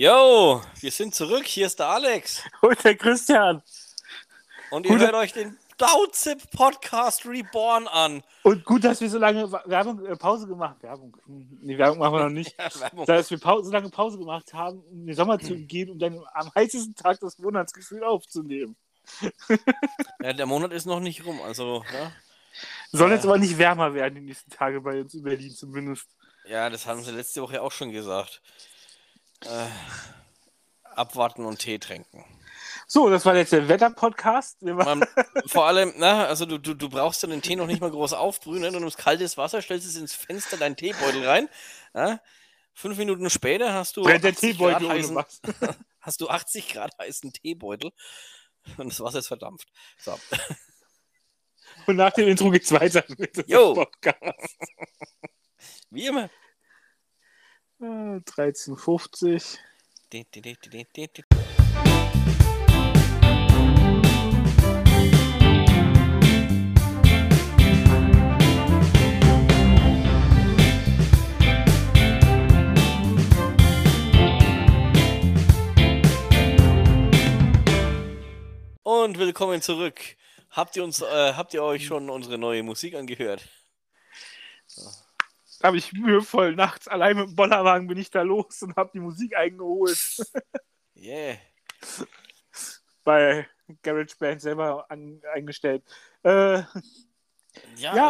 Yo, wir sind zurück. Hier ist der Alex. Und der Christian. Und ihr Gut. hört euch den Dauzip Podcast Reborn an. Und gut, dass wir so lange Werbung, äh, Pause gemacht haben. Werbung. Nee, Werbung machen wir noch nicht. Werbung. Dass wir Pause, so lange Pause gemacht haben, um den Sommer zu gehen, um dann am heißesten Tag das Monatsgefühl aufzunehmen. Ja, der Monat ist noch nicht rum, also, ne? Soll Ja. jetzt aber nicht wärmer werden die nächsten Tage bei uns in Berlin zumindest. Ja, das haben sie letzte Woche auch schon gesagt. Äh, abwarten und Tee trinken. So, das war jetzt der Wetter-Podcast. Vor allem, na, also du, du, du brauchst dann den Tee noch nicht mal groß aufbrühen, ne? du nimmst kaltes Wasser, stellst es ins Fenster, deinen Teebeutel rein. Ja? Fünf Minuten später hast du, Brennt der 80 Teebeutel Grad heißen, hast du 80 Grad heißen Teebeutel und das Wasser ist verdampft. So. Und nach dem Intro geht's weiter mit dem. Podcast. Wie immer. Äh, 13,50. Di, di, di, di, di, di. Und willkommen zurück. Habt ihr uns, äh, habt ihr euch schon unsere neue Musik angehört? Da habe ich mühevoll nachts allein mit dem Bollerwagen bin ich da los und habe die Musik eingeholt. Yeah. bei GarageBand selber an, eingestellt. Äh, Ja, ja,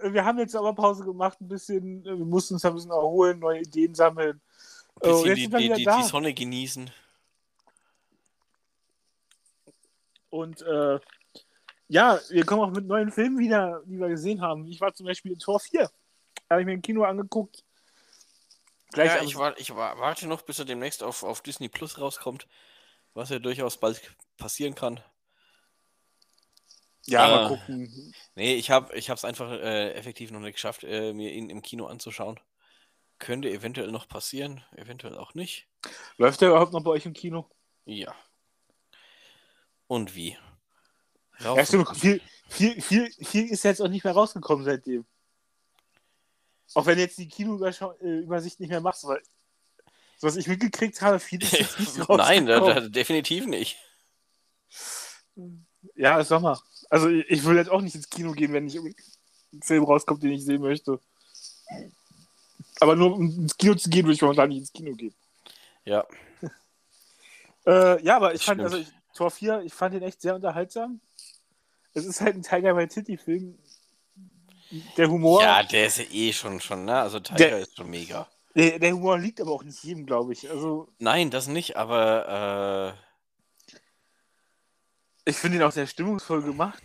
also, wir haben jetzt aber Pause gemacht, ein bisschen, wir mussten uns ein bisschen erholen, neue Ideen sammeln. ein Oh, bisschen jetzt die, sind wir die, wieder die, da. die Sonne genießen. Und äh, ja, wir kommen auch mit neuen Filmen wieder, die wir gesehen haben. Ich war zum Beispiel in Tor 4. Habe ich mir im Kino angeguckt. Gleich ja, ich, war, ich war, warte noch, bis er demnächst auf, auf Disney Plus rauskommt, was ja durchaus bald passieren kann. ja, äh, mal gucken. Nee, ich habe es einfach äh, effektiv noch nicht geschafft, äh, mir ihn im Kino anzuschauen. Könnte eventuell noch passieren, eventuell auch nicht. Läuft der überhaupt noch bei euch im Kino? Ja. Und wie? Ja, Rauf stimmt, und- viel, viel, viel, viel ist jetzt auch nicht mehr rausgekommen seitdem. Auch wenn jetzt die Kinoübersicht nicht mehr machst, weil so was ich mitgekriegt habe, viel ist jetzt nicht. Nein, da, da, definitiv nicht. Ja, ist Sommer. Also ich, ich will jetzt auch nicht ins Kino gehen, wenn nicht ein Film rauskommt, den ich sehen möchte. Aber nur um ins Kino zu gehen, würde ich momentan nicht ins Kino gehen. Ja. Äh, ja, aber ich fand, stimmt. also ich, Tor 4, ich fand den echt sehr unterhaltsam. Es ist halt ein Tiger Waititi-Film. Der Humor, Ja, der ist ja eh schon, schon, ne? Also Tiger Der- ist schon mega. der, der Humor liegt aber auch nicht jedem, glaube ich. Also Nein, das nicht, aber äh, ich finde ihn auch sehr stimmungsvoll gemacht.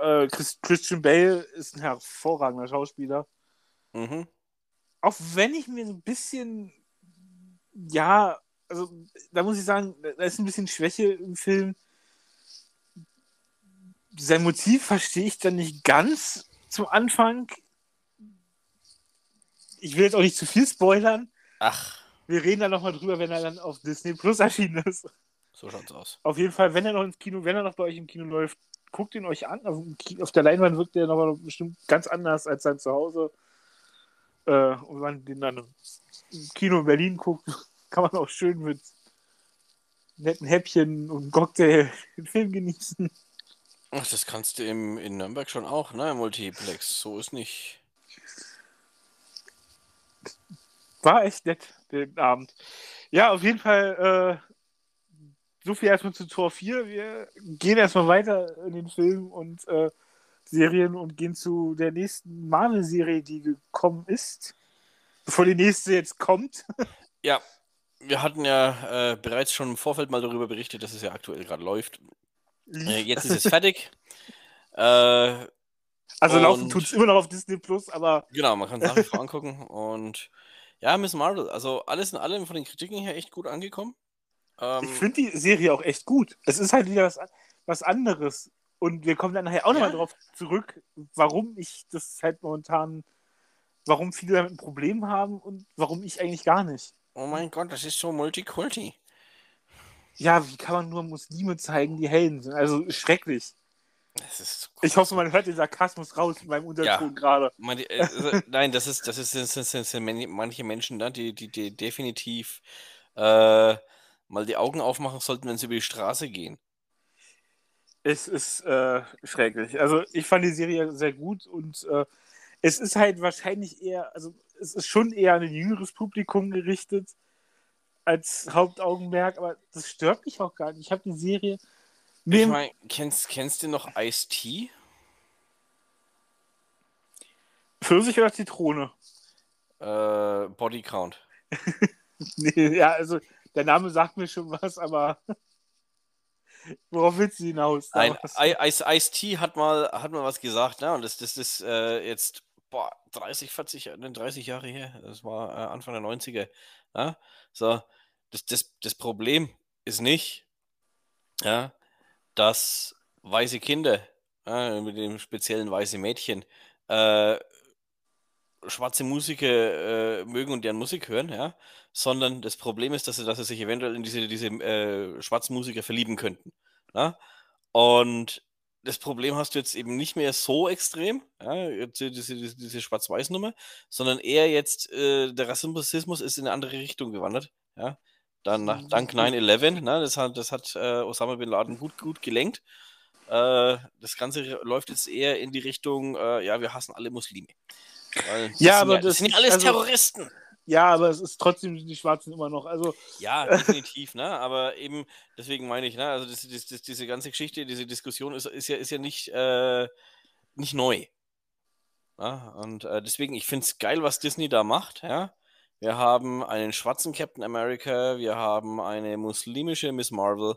Äh, Chris, Christian Bale ist ein hervorragender Schauspieler. mhm. Auch wenn ich mir so ein bisschen, ja, also da muss ich sagen, da ist ein bisschen Schwäche im Film. Sein Motiv verstehe ich dann nicht ganz zum Anfang. Ich will jetzt auch nicht zu viel spoilern. ach, Wir reden da nochmal drüber, wenn er dann auf Disney Plus erschienen ist. so schaut's aus. Auf jeden Fall, wenn er noch ins Kino, wenn er noch bei euch im Kino läuft, guckt ihn euch an. Auf der Leinwand wirkt er nochmal bestimmt ganz anders als sein Zuhause. Äh, und wenn man den dann im Kino in Berlin guckt, kann man auch schön mit netten Häppchen und Cocktail den Film genießen. Ach, das kannst du im, in Nürnberg schon auch, ne? Im Multiplex. So ist nicht. War echt nett, den Abend. Ja, auf jeden Fall, äh, so viel erstmal zu Tor 4. Wir gehen erstmal weiter in den Film und äh, Serien und gehen zu der nächsten Marvel-Serie, die gekommen ist. Bevor die nächste jetzt kommt. Ja, wir hatten ja äh, bereits schon im Vorfeld mal darüber berichtet, dass es ja aktuell gerade läuft. Jetzt ist es fertig. äh, also laufen tut es immer noch auf Disney Plus, aber genau, man kann es nach wie vor angucken. Und ja, Miss Marvel, also alles in allem von den Kritiken her echt gut angekommen. Ähm, ich finde die Serie auch echt gut. Es ist halt wieder was, was anderes. Und wir kommen dann nachher auch nochmal Ja. drauf zurück, warum ich das halt momentan, warum viele damit ein Problem haben und warum ich eigentlich gar nicht. oh mein Gott, das ist so Multikulti. Ja, wie kann man nur Muslime zeigen, die Helden sind? Also schrecklich. ich hoffe, man hört den Sarkasmus raus in meinem Unterton ja, gerade. Also, nein, das ist, das ist, das sind, das sind manche Menschen da, die, die, die definitiv äh, mal die Augen aufmachen sollten, wenn sie über die Straße gehen. Es ist äh, schrecklich. Also ich fand die Serie sehr gut und äh, es ist halt wahrscheinlich eher, also es ist schon eher an ein jüngeres Publikum gerichtet als Hauptaugenmerk, aber das stört mich auch gar nicht. Ich habe die Serie. Ich meine, kennst, kennst du noch Ice-T? Pfirsich oder Zitrone? Äh, Body Count. nee, ja, also der Name sagt mir schon was, aber worauf willst du hinaus? Ice-T hat mal, hat mal was gesagt, ne? Und das, das ist äh, jetzt boah, 30, 40, 30 Jahre her. Das war äh, Anfang der 90er. Ja? So, das, das, das Problem ist nicht, ja, dass weiße Kinder, ja, mit dem speziellen weiße Mädchen, äh, schwarze Musiker äh, mögen und deren Musik hören, ja, sondern das Problem ist, dass sie, dass sie sich eventuell in diese, diese äh, schwarzen Musiker verlieben könnten. Ja? Und das Problem hast du jetzt eben nicht mehr so extrem, ja, diese, diese, diese Schwarz-Weiß-Nummer, sondern eher jetzt, äh, der Rassismus ist in eine andere Richtung gewandert. Ja. Dann nach, dank 9-11, ne, das hat, das hat äh, Osama Bin Laden gut, gut gelenkt. Äh, das Ganze läuft jetzt eher in die Richtung, äh, ja, wir hassen alle Muslime. ja, aber ja, das, das sind ja alles also, Terroristen. Ja, aber es ist trotzdem die Schwarzen immer noch. Also, ja, definitiv, ne? Aber eben, deswegen meine ich, ne, also das, das, das, diese ganze Geschichte, diese Diskussion ist, ist ja, ist ja nicht, äh, nicht neu. Ja? Und äh, deswegen, ich finde es geil, was Disney da macht, ja. Wir haben einen schwarzen Captain America, wir haben eine muslimische Miss Marvel,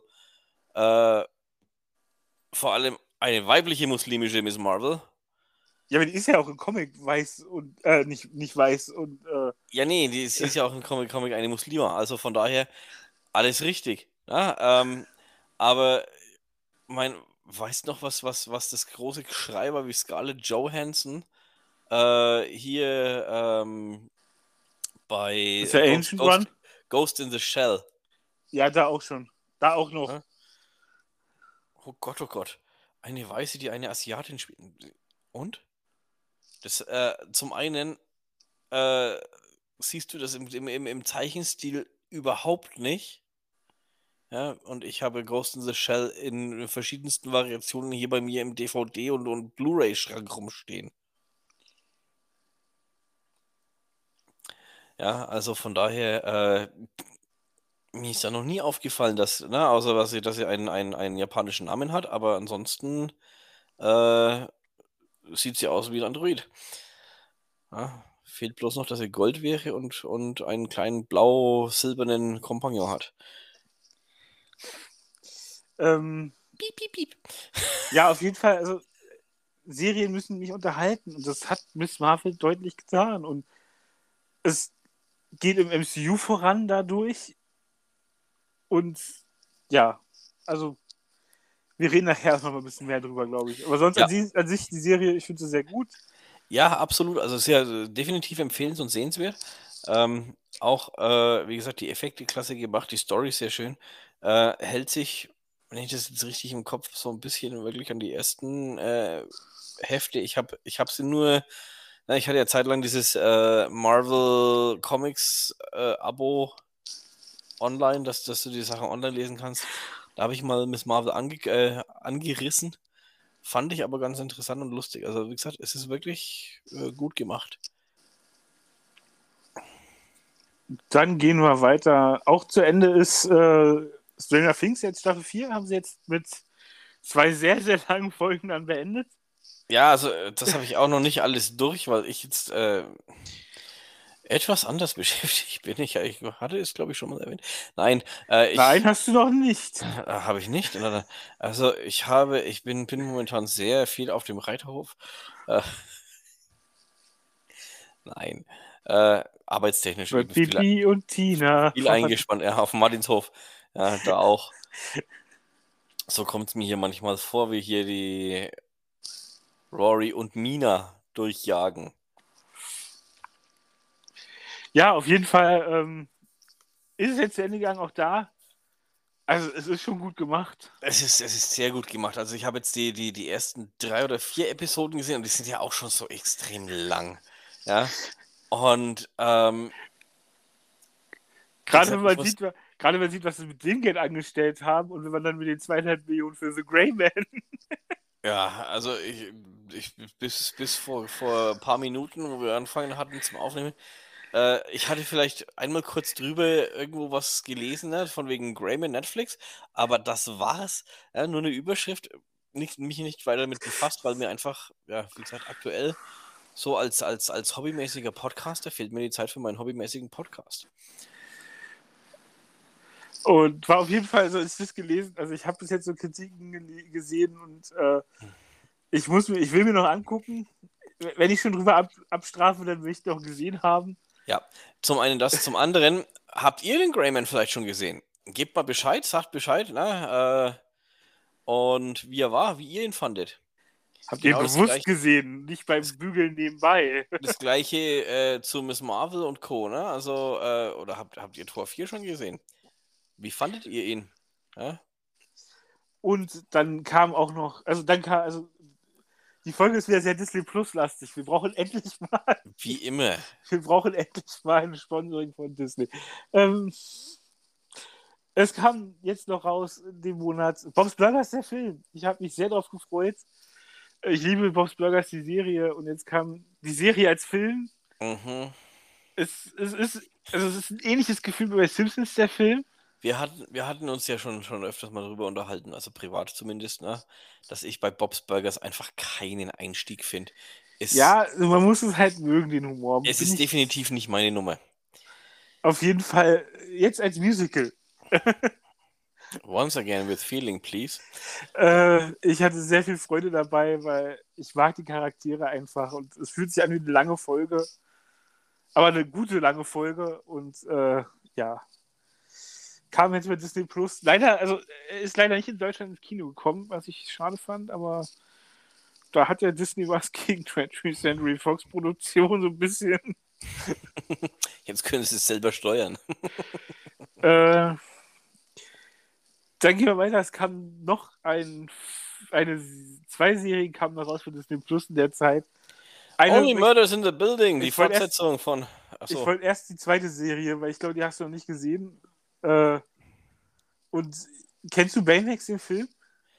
äh, vor allem eine weibliche muslimische Miss Marvel. Ja, aber die ist ja auch im Comic weiß und äh, nicht, nicht weiß und. Äh, ja, nee, die ist, ist ja auch im Comic, Comic eine Muslima. Also von daher alles richtig. Ja, ähm, aber mein, weißt noch was, was, was das große Geschrei war, wie Scarlett Johansson äh, hier ähm, bei ist der Ghost, Ancient Ghost, Ghost in the Shell. Ja, da auch schon. Da auch noch. Ja? Oh Gott, oh Gott. Eine Weiße, die eine Asiatin spielt. Und? Das, äh, zum einen äh, siehst du das im, im, im Zeichenstil überhaupt nicht. Ja, und ich habe Ghost in the Shell in verschiedensten Variationen hier bei mir im DVD- und, und Blu-ray-Schrank rumstehen. Ja, also von daher, äh, mir ist ja noch nie aufgefallen, dass, ne, außer dass sie, dass sie einen, einen, einen japanischen Namen hat, aber ansonsten äh, sieht sie aus wie ein Android. Ja, fehlt bloß noch, dass sie Gold wäre und, und einen kleinen blau-silbernen Kompagnon hat. Ähm, piep, piep, piep. Ja, auf jeden Fall, also Serien müssen mich unterhalten und das hat Miss Marvel deutlich getan und es geht im MCU voran dadurch und ja, also wir reden nachher noch mal ein bisschen mehr drüber, glaube ich. Aber sonst ja. an, an, sich die Serie, ich finde sie sehr gut. Ja, absolut. Also sehr äh, definitiv empfehlens- und sehenswert. Ähm, auch, äh, wie gesagt, die Effekte klasse gemacht, die Story ist sehr schön. Äh, hält sich, wenn ich das jetzt richtig im Kopf, so ein bisschen wirklich an die ersten äh, Hefte. Ich habe ich hab sie nur, na, ich hatte ja zeitlang dieses äh, Marvel Comics äh, Abo online, dass, dass du die Sachen online lesen kannst. Da habe ich mal Miss Marvel ange äh, angerissen. Fand ich aber ganz interessant und lustig. Also, wie gesagt, es ist wirklich äh, gut gemacht. Dann gehen wir weiter. Auch zu Ende ist äh, Stranger Things jetzt Staffel 4. Haben sie jetzt mit zwei sehr, sehr langen Folgen dann beendet. Ja, also äh, das habe ich auch noch nicht alles durch, weil ich jetzt äh, etwas anders beschäftigt bin. Ich, ich hatte es, glaube ich, schon mal erwähnt. Nein, äh, ich, Nein, hast du noch nicht. Äh, habe ich nicht. Also ich habe, ich bin, bin momentan sehr viel auf dem Reiterhof. Äh, nein. Äh, arbeitstechnisch. Mit Bibi viel, und Tina. Viel eingespannt, ja, auf dem Martinshof. Ja, da auch. So kommt es mir hier manchmal vor, wie hier die Rory und Mina durchjagen. Ja, auf jeden Fall ähm, ist es jetzt zu Ende gegangen, auch da. Also es ist schon gut gemacht. Es ist, es ist sehr gut gemacht. Also ich habe jetzt die, die, die ersten drei oder vier Episoden gesehen und die sind ja auch schon so extrem lang. Ja. Und ähm, Gerade wenn man sieht, gerade wenn man sieht, was sie mit dem Geld angestellt haben und wenn man dann mit den zweieinhalb Millionen für The Grey Man. ja, also ich, ich bis, bis vor, vor ein paar Minuten, wo wir angefangen hatten zum Aufnehmen, äh, ich hatte vielleicht einmal kurz drüber irgendwo was gelesen, ne, von wegen Greyman Netflix, aber das war's. Ja, nur eine Überschrift, nicht, mich nicht weiter damit befasst, weil mir einfach, ja, wie gesagt, aktuell so als, als, als hobbymäßiger Podcaster fehlt mir die Zeit für meinen hobbymäßigen Podcast. Und war auf jeden Fall, also ist das gelesen, also ich habe bis jetzt so Kritiken gesehen und äh, ich muss mir, ich will mir noch angucken. Wenn ich schon drüber ab, abstrafe, dann will ich doch gesehen haben. Ja, zum einen das, zum anderen, habt ihr den Greyman vielleicht schon gesehen? Gebt mal Bescheid, sagt Bescheid, ne? Äh, und wie er war, wie ihr ihn fandet. Habt Genau ihr bewusst Gleiche. gesehen, nicht beim Bügeln nebenbei. Das gleiche äh, zu Miss Marvel und Co., ne? Also, äh, oder habt, habt ihr Tor 4 schon gesehen? Wie fandet ihr ihn? Ja? Und dann kam auch noch, also dann kam, also die Folge ist wieder sehr Disney Plus lastig. Wir brauchen endlich mal, Wie immer. wir brauchen endlich mal ein Sponsoring von Disney. Ähm, es kam jetzt noch raus in dem Monat Bob's Burgers der Film. Ich habe mich sehr darauf gefreut. Ich liebe Bob's Burgers die Serie und jetzt kam die Serie als Film. Mhm. Es, es ist also es ist ein ähnliches Gefühl wie bei Simpsons der Film. Wir hatten, wir hatten uns ja schon, schon öfters mal darüber unterhalten, also privat zumindest, ne? Dass ich bei Bob's Burgers einfach keinen Einstieg finde. Ja, also man muss es halt mögen, den Humor. es Bin ist definitiv nicht meine Nummer. Auf jeden Fall jetzt als Musical. Once again with feeling, please. Äh, ich hatte sehr viel Freude dabei, weil ich mag die Charaktere einfach und es fühlt sich an wie eine lange Folge. Aber eine gute lange Folge und äh, ja. Kam jetzt bei Disney Plus. Leider, also ist leider nicht in Deutschland ins Kino gekommen, was ich schade fand, aber da hat ja Disney was gegen 20th Century Fox Produktion so ein bisschen. Jetzt können sie es selber steuern. Äh, dann gehen wir weiter. Es kam noch ein, eine, zwei Serien kamen noch raus für Disney Plus in der Zeit. Eine, Only ich, Murders in the Building, die ich wollte erst- Fortsetzung von. ich Achso, wollte erst die zweite Serie, weil ich glaube, die hast du noch nicht gesehen. Äh, und kennst du Baymax den Film?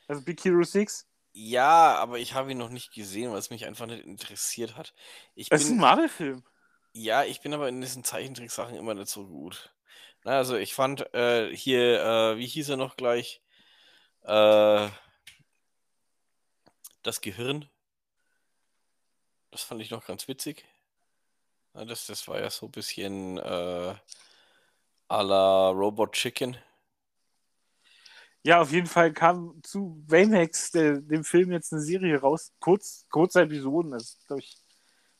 Also Big Hero 6? ja, aber ich habe ihn noch nicht gesehen, weil es mich einfach nicht interessiert hat. Ich Das ist ein bin, Marvel-Film. ja, ich bin aber in diesen Zeichentricksachen immer nicht so gut. Na, also ich fand äh, hier, äh, wie hieß er noch gleich? Äh, das Gehirn. Das fand ich noch ganz witzig. Das, das war ja so ein bisschen äh, à la Robot Chicken. Ja, auf jeden Fall kam zu Baymax, der, dem Film, jetzt eine Serie raus. Kurz, kurze Episoden, das ist, glaube ich,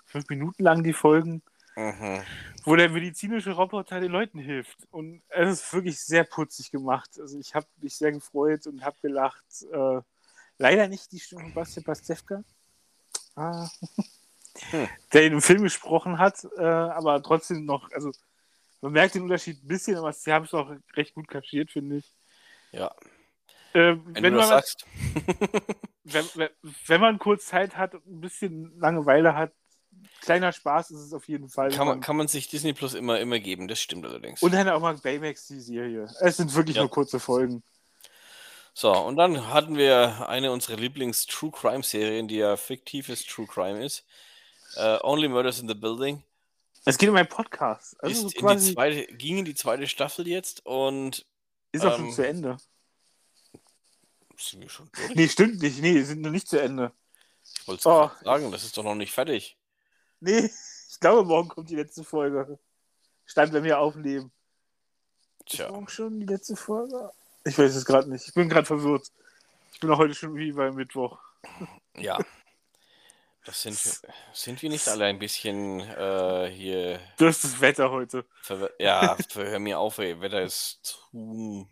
fünf Minuten lang die Folgen. Mhm. wo der medizinische Roboter den Leuten hilft. Und es ist wirklich sehr putzig gemacht. Also ich habe mich sehr gefreut und habe gelacht. Äh, leider nicht die Stimme von Bastian Pastewka, ah. Hm. der in dem Film gesprochen hat, äh, aber trotzdem noch, also man merkt den Unterschied ein bisschen, aber sie haben es auch recht gut kaschiert, finde ich. Ja, Äh, wenn, wenn, du das man, sagst. wenn, wenn, wenn man kurz Zeit hat und ein bisschen Langeweile hat, kleiner Spaß ist es auf jeden Fall. Kann man, kann man sich Disney Plus immer, immer geben, das stimmt allerdings. Und dann auch mal Baymax, die Serie. Es sind wirklich Ja. nur kurze Folgen. So, und dann hatten wir eine unserer Lieblings-True Crime-Serien, die ja fiktives True Crime ist. Äh, Only Murders in the Building. Es geht um einen Podcast. Also ist so in zweite, ging in die zweite Staffel jetzt und ist auch schon ähm, zu Ende. sind wir schon durch? Nee, stimmt nicht. Nee, sind noch nicht zu Ende. Ich wollte es Oh. sagen, das ist doch noch nicht fertig. Nee, ich glaube, morgen kommt die letzte Folge. Stand, wenn wir aufnehmen. Ist Tja, morgen schon die letzte Folge? Ich weiß es gerade nicht. Ich bin gerade verwirrt. Ich bin auch heute schon wie bei Mittwoch. ja. Das sind wir, sind wir nicht alle ein bisschen äh, hier. Das ist das Wetter heute. verwir- Ja, hör mir auf, ey. Wetter ist zu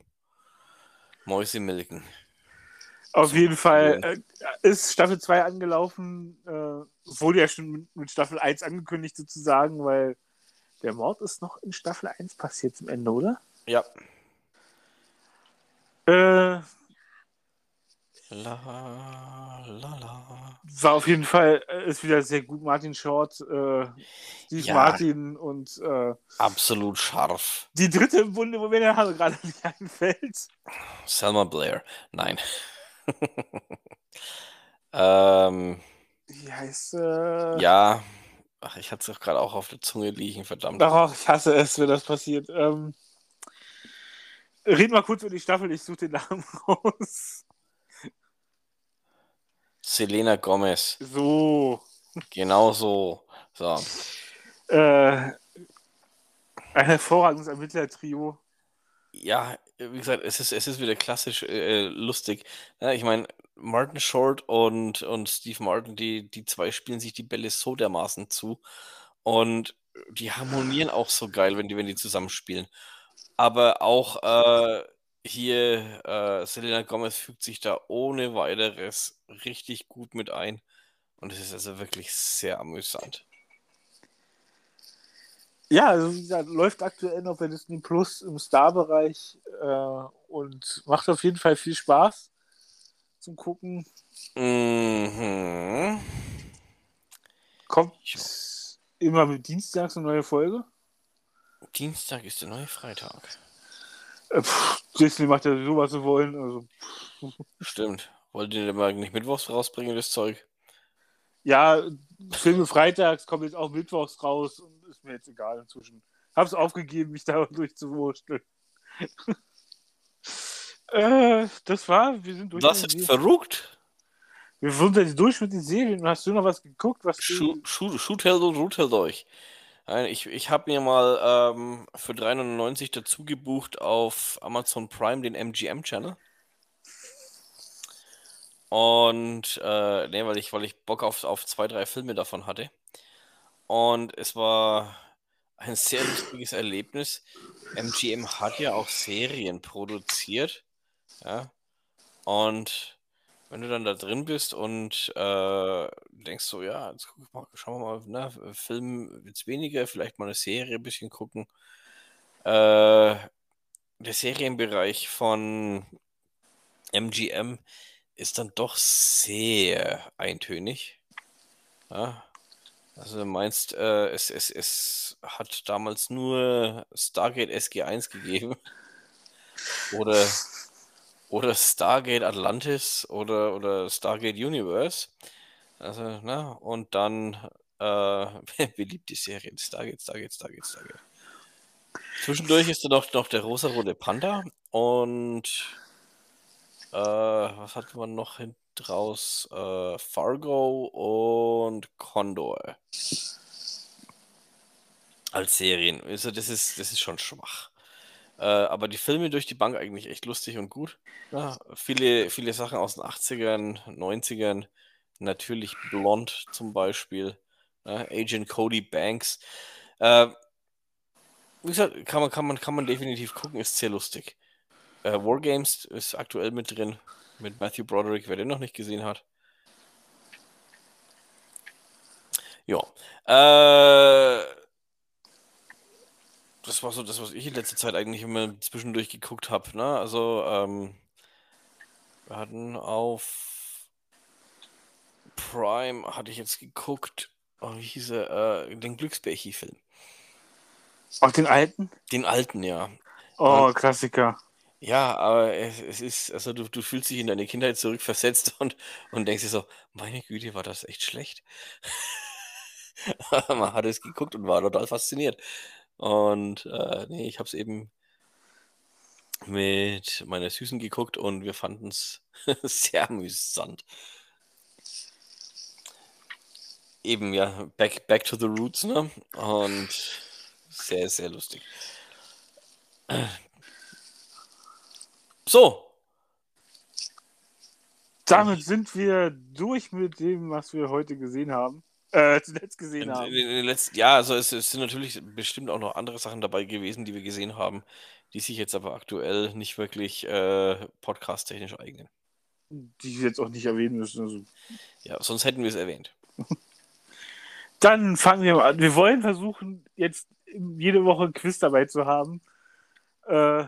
Mäusemilken. Auf jeden Fall äh, ist Staffel 2 angelaufen. Äh, wurde ja schon mit, mit Staffel 1 angekündigt, sozusagen, weil der Mord ist noch in Staffel 1 passiert zum Ende, oder? Ja, Äh, La, la, la. war auf jeden Fall, äh, ist wieder sehr gut. Martin Short, äh, Steve Ja. Martin und äh, Absolut scharf. die dritte im Bunde, wo mir der Name gerade nicht einfällt. Selma Blair. Nein. ähm, Wie heißt äh, ja. Ach, ich hatte es doch gerade auch auf der Zunge liegen, verdammt. Ach, ich hasse es, wenn das passiert. Ähm, red mal kurz über die Staffel, ich suche den Namen raus. Selena Gomez. So. Genau so. So. Äh, ein hervorragendes Ermittler-Trio. Ja, wie gesagt, es ist, es ist wieder klassisch äh, lustig. Ja, ich meine, Martin Short und, und Steve Martin, die, die zwei spielen sich die Bälle so dermaßen zu. Und die harmonieren auch so geil, wenn die, wenn die zusammenspielen. Aber auch äh, hier, äh, Selena Gomez fügt sich da ohne weiteres richtig gut mit ein. Und es ist also wirklich sehr amüsant. Ja, also wie gesagt, läuft aktuell noch bei Disney Plus im Star-Bereich äh, und macht auf jeden Fall viel Spaß zum Gucken. Mhm. Kommt immer mit Dienstags eine neue Folge. Dienstag ist der neue Freitag. Äh, pff, Disney macht ja so, was sie wollen. Also, Stimmt. Wollt ihr denn mal nicht mittwochs rausbringen, das Zeug? ja, Filme freitags kommen jetzt auch mittwochs raus und ist mir jetzt egal inzwischen. Hab's aufgegeben, mich da durchzuwursteln. äh, das war, wir sind durch. Das ist verrückt. wir sind jetzt durch mit den Serien. Hast du noch was geguckt, was du... Shoot, shoot, shoot held und root held euch. Nein, Ich, ich habe mir mal ähm, für 3,99 dazu gebucht auf Amazon Prime den MGM-Channel. Und, äh, nee, weil ich, weil ich Bock auf, auf zwei, drei Filme davon hatte. Und es war ein sehr lustiges Erlebnis. MGM hat ja auch Serien produziert. Ja. Und wenn du dann da drin bist und äh, denkst so, ja, jetzt mal, schauen wir mal, ne, Film jetzt weniger, vielleicht mal eine Serie ein bisschen gucken. Äh, der Serienbereich von MGM ist dann doch sehr eintönig. Ja. Also meinst, äh, es, es, es hat damals nur Stargate SG1 gegeben. Oder, oder Stargate Atlantis oder, oder Stargate Universe. Also, ne? Und dann äh, beliebte Serien Stargate, Stargate, Stargate, Stargate. Zwischendurch ist da noch, noch der rosarote Panda und äh, was hat man noch hinten raus? Äh, Fargo und Condor. Als Serien. Also das ist, das ist schon schwach. Äh, aber die Filme durch die Bank eigentlich echt lustig und gut. Ja, viele, viele Sachen aus den 80ern, 90ern. Natürlich Blond zum Beispiel. Ja, Agent Cody Banks. Äh, wie gesagt, kann man, kann, man, kann man definitiv gucken, ist sehr lustig. Äh, Wargames ist aktuell mit drin, mit Matthew Broderick, wer den noch nicht gesehen hat. Ja. Äh, das war so das, was ich in letzter Zeit eigentlich immer zwischendurch geguckt habe. Ne? Also, ähm, wir hatten auf Prime, hatte ich jetzt geguckt, oh, wie hieß er, äh, den Glücksbärchi-Film. Auch den alten? Den alten, ja. Oh, Klassiker. Ja, aber es, es ist, also du, du fühlst dich in deine Kindheit zurückversetzt und, und denkst dir so, meine Güte, war das echt schlecht. Man hat es geguckt und war total fasziniert. Und äh, nee, ich habe es eben mit meiner Süßen geguckt und wir fanden es sehr amüsant. Eben, ja, back, back to the roots, ne? Und sehr, sehr lustig. So, Damit sind wir durch mit dem, was wir heute gesehen haben. Äh, zuletzt gesehen haben. letzten, ja, also es, es sind natürlich bestimmt auch noch andere Sachen dabei gewesen, die wir gesehen haben, die sich jetzt aber aktuell nicht wirklich äh, podcast-technisch eignen. Die wir jetzt auch nicht erwähnen müssen. Also. Ja, sonst hätten wir es erwähnt. Dann fangen wir mal an. Wir wollen versuchen, jetzt jede Woche ein Quiz dabei zu haben. Äh,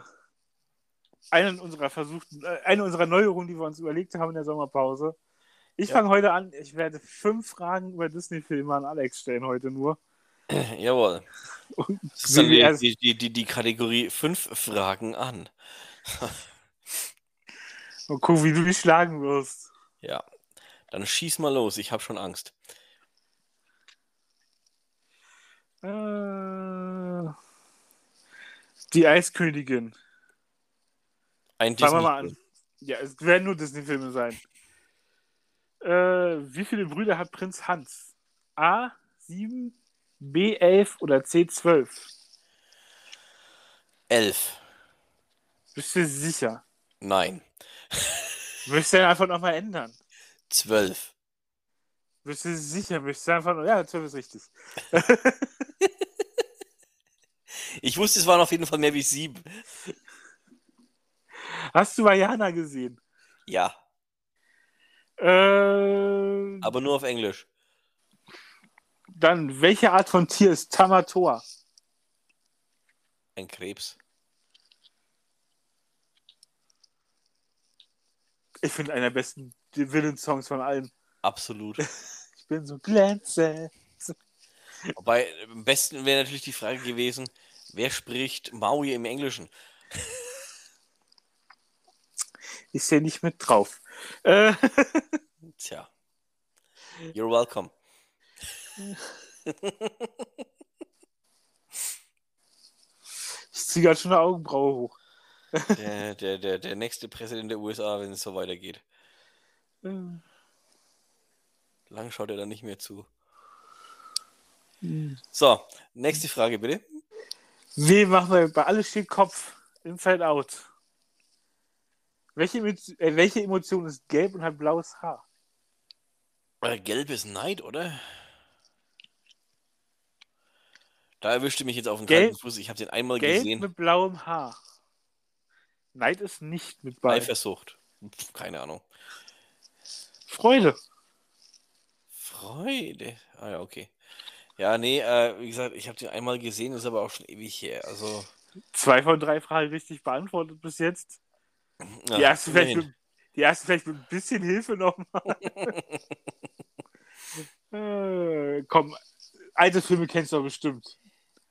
eine unserer versuchten, äh, eine unserer Neuerungen, die wir uns überlegt haben in der Sommerpause. Ich Ja. fange heute an, ich werde fünf Fragen über Disney-Filme an Alex stellen heute nur. Jawohl. Und Das ist dann die, die, die, die, Kategorie fünf Fragen an. Mal gucken, wie du dich schlagen wirst. Ja. Dann schieß mal los, ich habe schon Angst. Äh, die Eiskönigin. Ein Fangen wir mal an. Ja, es werden nur Disney-Filme sein. Äh, wie viele Brüder hat Prinz Hans? A, 7, B, 11 oder C, 12? Elf. Bist du sicher? Nein. Möchtest du einfach nochmal ändern? Zwölf. Bist du sicher? Möchtest du einfach noch... Ja, 12 ist richtig. Ich wusste, es waren auf jeden Fall mehr wie sieben. Hast du Vajana gesehen? Ja, Äh, aber nur auf Englisch. dann, welche Art von Tier ist Tamator? Ein Krebs. Ich finde einer der besten Villain-Songs von allen. Absolut. Ich bin so glänzend. Wobei, am besten wäre natürlich die Frage gewesen, wer spricht Maui im Englischen? Ist ja nicht mit drauf. Äh, Tja. You're welcome. ich ziehe gerade schon eine Augenbraue hoch. Der, der, der, der nächste Präsident der USA, wenn es so weitergeht. Lang schaut er dann nicht mehr zu. So, nächste Frage bitte. Wie machen wir bei Alles steht Kopf? Inside Out. Welche, äh, welche Emotion ist gelb und hat blaues Haar? Äh, Gelb ist Neid, oder? Da erwischte mich jetzt auf den Gelb- kalten Fuß. Ich habe den einmal Gelb gesehen. mit blauem Haar. Neid ist nicht mit bei. Eifersucht. Keine Ahnung. Freude. Freude. Ah ja, okay. Ja, nee, äh, wie gesagt, ich habe den einmal gesehen, ist aber auch schon ewig her. Also, Zwei von drei Fragen richtig beantwortet bis jetzt. Ja, Die erste, vielleicht mit, die erste vielleicht mit ein bisschen Hilfe nochmal. äh, komm, alte Filme kennst du doch bestimmt.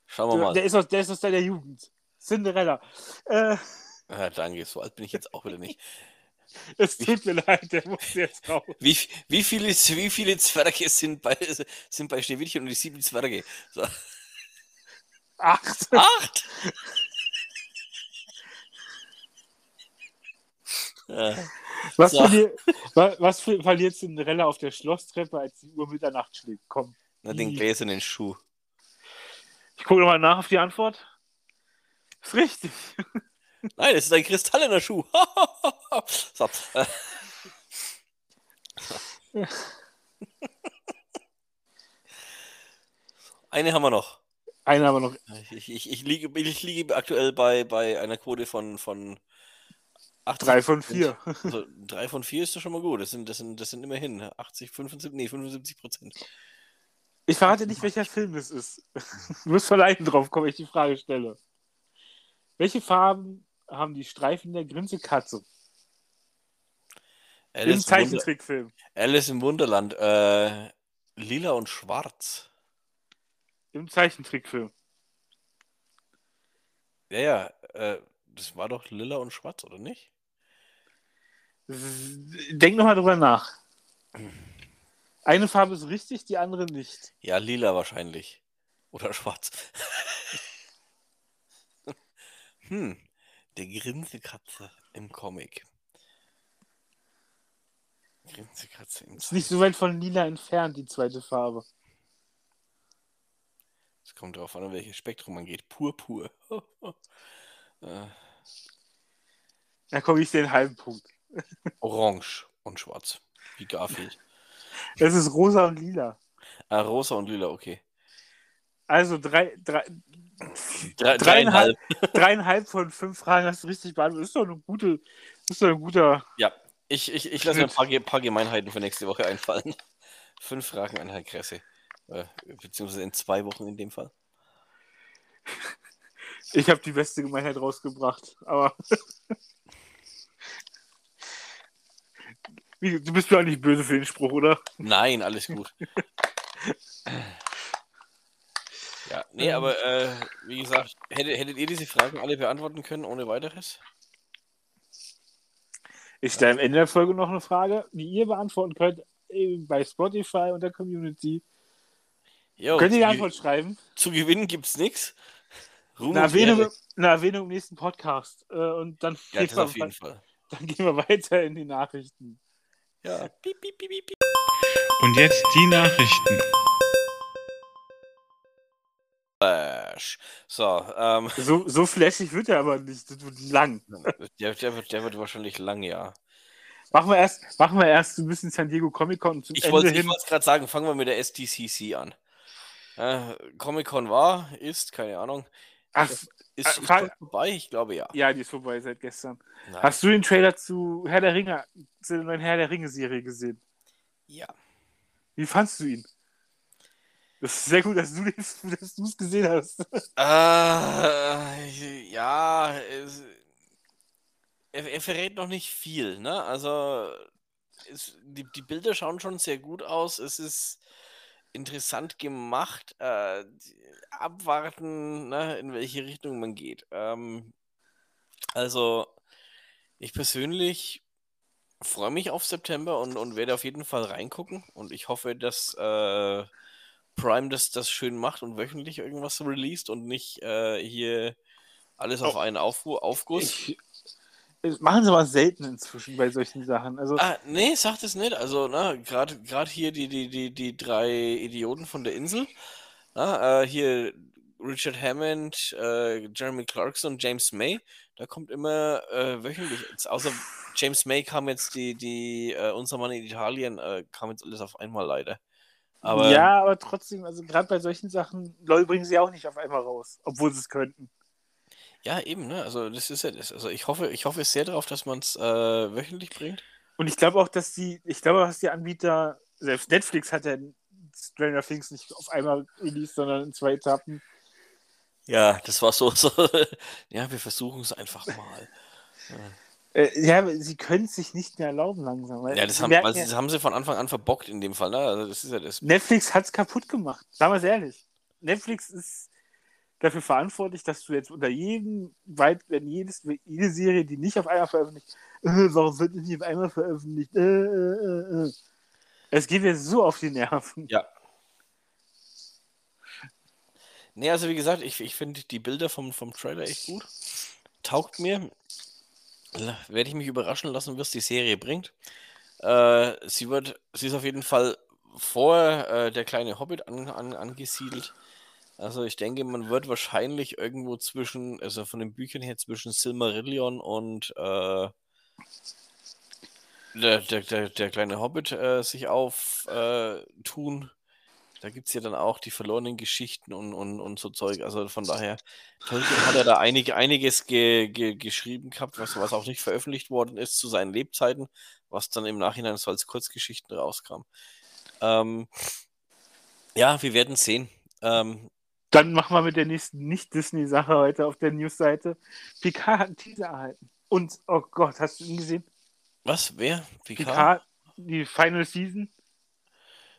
Schauen wir Der, mal. der, ist aus, der ist aus deiner Jugend. Cinderella. Äh, Ah, danke, so alt bin ich jetzt auch wieder nicht. es tut mir leid, der muss jetzt raus. Wie, wie, viele, wie viele Zwerge sind bei, sind bei Schneewittchen und die sieben Zwerge? So. Acht. Acht! Äh, Was, So. verlier, wa- was ver- verliert Cinderella auf der Schlosstreppe, als die Uhr Mitternacht schlägt? Komm. na, den Die- gläsernen Schuh. Ich gucke nochmal nach auf die Antwort. Ist richtig. Nein, es ist ein kristallener Schuh. so, Eine haben wir noch. Einer aber noch. Ich, ich, ich, liege, ich liege aktuell bei, bei einer Quote von, von 80 Drei von vier. Also drei von vier ist doch schon mal gut. Das sind, das sind, das sind immerhin 80, 75, nee, 75 Prozent. Ich verrate nicht, welcher Film das ist. Du wirst verleiten drauf kommen, wenn ich die Frage stelle. Welche Farben haben die Streifen der Grinsekatze im Alice, im Zeichentrickfilm? Alice im Wunderland. Äh, lila und schwarz. Im Zeichentrickfilm. Ja, ja. Äh, das war doch lila und schwarz, oder nicht? Denk nochmal drüber nach. Eine Farbe ist richtig, die andere nicht. Ja, lila wahrscheinlich. Oder schwarz. hm. Der Grinsekatze im Comic. Grinsekatze im Ist nicht so weit von lila entfernt, die zweite Farbe. Es kommt darauf an, in welches Spektrum man geht. Purpur. äh, Da komme ich den halben Punkt. Orange und schwarz. Wie Garfield. Es ist rosa und lila. Ah, rosa und lila, okay. Also drei, drei, Drei, Dreieinhalb. dreieinhalb von fünf Fragen hast du richtig beantwortet. Das ist doch eine gute, ist doch ein guter. Ja, ich, ich, ich lasse mir ein paar, paar Gemeinheiten für nächste Woche einfallen. Fünf Fragen an Herrn Kresse. Äh, beziehungsweise in zwei Wochen in dem Fall. Ich habe die beste Gemeinheit rausgebracht. Aber Wie, du bist auch nicht böse für den Spruch, oder? Nein, alles gut. ja, nee, aber äh, wie gesagt, hättet, hättet ihr diese Fragen alle beantworten können ohne weiteres? Ich stelle am Ende der Folge noch eine Frage, die ihr beantworten könnt äh, bei Spotify und der Community. Jo, Könnt ihr die Antwort schreiben? zu gewinnen gibt's nichts. Ruhm Eine. Erwähnung, eine Erwähnung im nächsten Podcast. Äh, und dann, Ja, gehen wir, auf jeden Fall. dann gehen wir weiter in die Nachrichten. Ja. Piep, piep, piep, piep. Und jetzt die Nachrichten. So, ähm, So, so flashig wird er aber nicht. Das wird lang. der, der, wird, der wird wahrscheinlich lang, ja. Machen wir erst, machen wir erst ein bisschen San Diego Comic Con zum Ich wollte wollte gerade sagen, fangen wir mit der SDCC an. Äh, Comic-Con war, ist, keine Ahnung. Ach, Ist, äh, ist vorbei? Ich glaube ja. ja, die ist vorbei seit gestern. Nein. Hast du den Trailer zu Herr der Ringe, zu der neuen Herr der Ringe-Serie gesehen? Ja. Wie fandst du ihn? Das ist sehr gut, dass du es gesehen hast. Äh, ja, es, er, er verrät noch nicht viel, ne? Also, es, die, die Bilder schauen schon sehr gut aus. Es ist interessant gemacht. Äh, abwarten, ne, in welche Richtung man geht. Ähm, also, ich persönlich freue mich auf September und, und werde auf jeden Fall reingucken. Und ich hoffe, dass äh, Prime das, das schön macht und wöchentlich irgendwas released und nicht äh, hier alles auf Oh. einen Aufru Aufguss. Ich, machen sie aber selten inzwischen bei solchen Sachen. Also, Ah, nee, sagt es nicht. Also, na, gerade gerade hier die, die, die, die drei Idioten von der Insel. Na, äh, hier Richard Hammond, äh, Jeremy Clarkson und James May. Da kommt immer äh, wöchentlich. Jetzt, außer James May kam jetzt die, die äh, unser Mann in Italien, äh, kam jetzt alles auf einmal leider. Aber ja, aber trotzdem, also gerade bei solchen Sachen, LOL bringen sie auch nicht auf einmal raus, obwohl sie es könnten. Ja, eben, ne? Also das ist ja das. Also ich hoffe, ich hoffe sehr darauf, dass man es äh, wöchentlich bringt. Und ich glaube auch, dass die, ich glaube, dass die Anbieter, selbst Netflix hat ja Stranger Things nicht auf einmal released, sondern in zwei Etappen. Ja, das war so, so ja, wir versuchen es einfach mal. Äh, ja, sie können es sich nicht mehr erlauben langsam. Ja, das haben, merken ja, das haben sie von Anfang an verbockt in dem Fall, ne? Also das ist ja das. Netflix hat es kaputt gemacht. Sagen wir es ehrlich. Netflix ist dafür verantwortlich, dass du jetzt unter jedem, weit, wenn jedes, jede Serie, die nicht auf einmal veröffentlicht, äh, warum wird nicht auf einmal veröffentlicht? Äh, äh, äh, äh. Es geht mir so auf die Nerven. Ja. Nee, also wie gesagt, ich, ich finde die Bilder vom, vom Trailer echt gut. Taugt mir. Werde ich mich überraschen lassen, was die Serie bringt. Äh, sie wird, sie ist auf jeden Fall vor der kleine Hobbit an, an, angesiedelt. Also ich denke, man wird wahrscheinlich irgendwo zwischen, also von den Büchern her zwischen Silmarillion und äh, der, der, der, der kleine Hobbit äh, sich auftun. Äh, da gibt es ja dann auch die verlorenen Geschichten und, und, und so Zeug. Also von daher, Tolkien hat ja da einige, einiges ge, ge, geschrieben gehabt, was, was auch nicht veröffentlicht worden ist zu seinen Lebzeiten, was dann im Nachhinein so als Kurzgeschichten rauskam. Ähm, ja, wir werden sehen. Ähm, Dann machen wir mit der nächsten Nicht-Disney-Sache heute auf der News-Seite. Picard hat einen Teaser erhalten. Und, oh Gott, hast du ihn gesehen? was? Wer? Picard? Picard, die Final Season.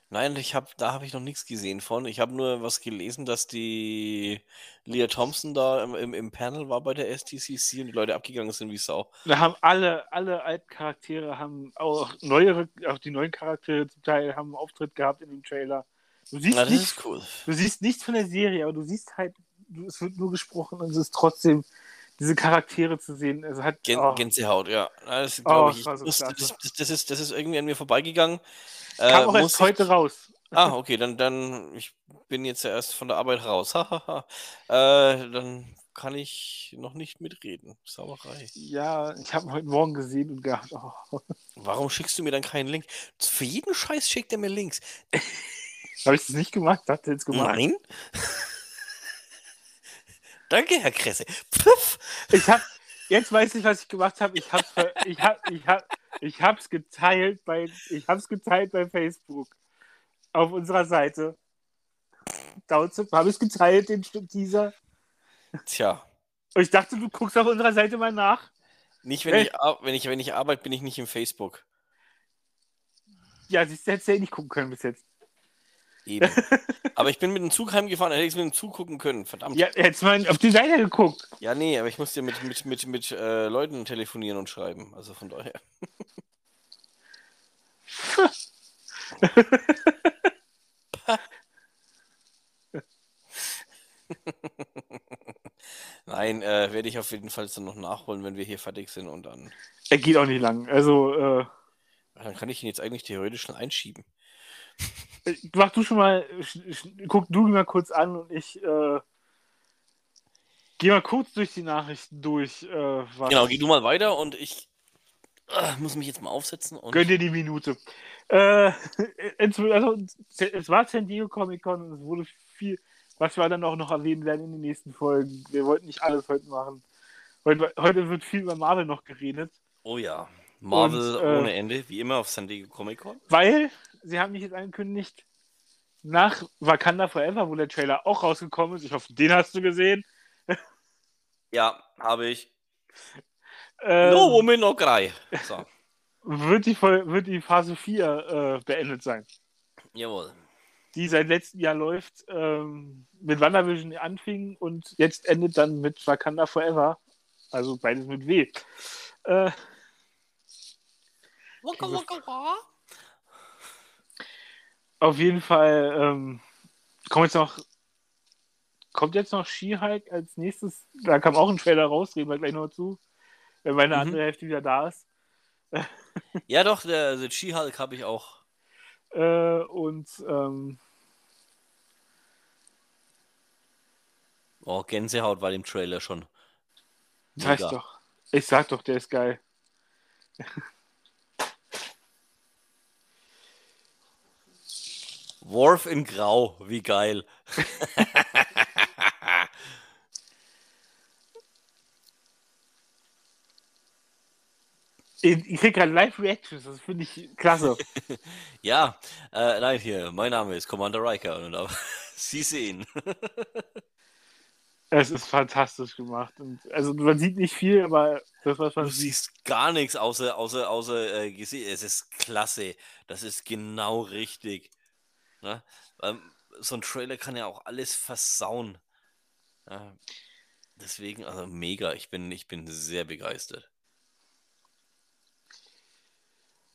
Nein, ich hab, da habe ich noch nichts gesehen von. Ich habe nur was gelesen, dass die Leah Thompson da im, im, im Panel war bei der STCC und die Leute abgegangen sind wie Sau. Da haben alle, alle alten Charaktere haben auch neuere, auch die neuen Charaktere zum Teil haben einen Auftritt gehabt in dem Trailer. Du siehst, Na, das nicht, ist cool. du siehst nichts von der Serie, aber du siehst halt, es wird nur gesprochen und es ist trotzdem, diese Charaktere zu sehen. Es hat, Gän oh, Gänsehaut, ja. Das, Oh, ich, ich so klasse. das, das, ist, das ist irgendwie an mir vorbeigegangen. Äh, kam auch erst heute raus. Ah, okay, dann, dann, ich bin jetzt ja erst von der Arbeit raus. Äh, dann kann ich noch nicht mitreden. Sauerei. Ja, ich habe heute Morgen gesehen und gedacht, oh, Warum schickst du mir dann keinen Link? Für jeden Scheiß schickt er mir Links. Habe ich das nicht gemacht? Er jetzt gemacht? Nein? Danke, Herr Kresse. Pfiff. Ich hab, jetzt weiß ich, was ich gemacht habe. Ich hab's, ver- ich hab, ich hab, ich hab's geteilt bei, ich hab's geteilt bei Facebook auf unserer Seite. Dazu habe ich geteilt den Teaser. Tja, Und ich dachte, du guckst auf unserer Seite mal nach. nicht wenn Hey. ich, ar- wenn ich, wenn ich arbeite, bin ich nicht im Facebook. Ja, siehst du, hättest du ja eh nicht gucken können bis jetzt. Eben. aber ich bin mit dem Zug heimgefahren, hätte ich es mit dem Zug gucken können. Verdammt. Ja, hättest mal auf die Seite geguckt. Ja, nee, aber ich musste mit, mit, mit, mit äh, Leuten telefonieren und schreiben. Also von daher. Nein, äh, werde ich auf jeden Fall dann noch nachholen, wenn wir hier fertig sind und dann. Er geht auch nicht lang. Also, äh, Dann kann ich ihn jetzt eigentlich theoretisch schon einschieben. Mach du schon mal, guck du mal kurz an und ich äh, gehe mal kurz durch die Nachrichten durch. Äh, Genau, geh du mal weiter und ich äh, muss mich jetzt mal aufsetzen und. Gönn dir die Minute. Äh, es, also, es war San Diego Comic Con und es wurde viel, was wir dann auch noch erwähnen werden in den nächsten Folgen. Wir wollten nicht alles heute machen. Heute, heute wird viel über Marvel noch geredet, Oh ja. Marvel Und, äh, ohne Ende, wie immer auf San Diego Comic Con. weil sie haben mich jetzt angekündigt, nach Wakanda Forever, wo der Trailer auch rausgekommen ist, ich hoffe, den hast du gesehen, Ja, habe ich. äh, no Woman, no Cry. So, wird, die, wird die Phase 4 äh, beendet sein. jawohl. die seit letztem Jahr läuft, ähm, mit WandaVision anfing und jetzt endet dann mit Wakanda Forever. Also beides mit W. Äh, Waka, waka, waka. Auf jeden Fall ähm, kommt jetzt noch kommt jetzt noch She-Hulk als nächstes. Da kam auch ein Trailer raus, reden wir gleich noch zu, wenn meine Mhm. andere Hälfte wieder da ist. Ja, doch, der, der She-Hulk habe ich auch. Äh, und ähm, Oh, Gänsehaut war dem Trailer schon. sag ich Mega. doch. Ich sag doch, der ist geil. Worf in Grau, wie geil. Ich, krieg gerade Live-Reactions, das finde ich klasse. Ja, äh, nein, hier, mein Name ist Commander Riker und aber, Sie sehen. Es ist fantastisch gemacht. Und, also man sieht nicht viel, aber das, was man Du sieht. siehst gar nichts außer, außer, außer äh, Gesicht. Es ist klasse. Das ist genau richtig. Ne? Ähm, so ein Trailer kann ja auch alles versauen. Ja, deswegen, also mega. Ich bin, ich bin sehr begeistert.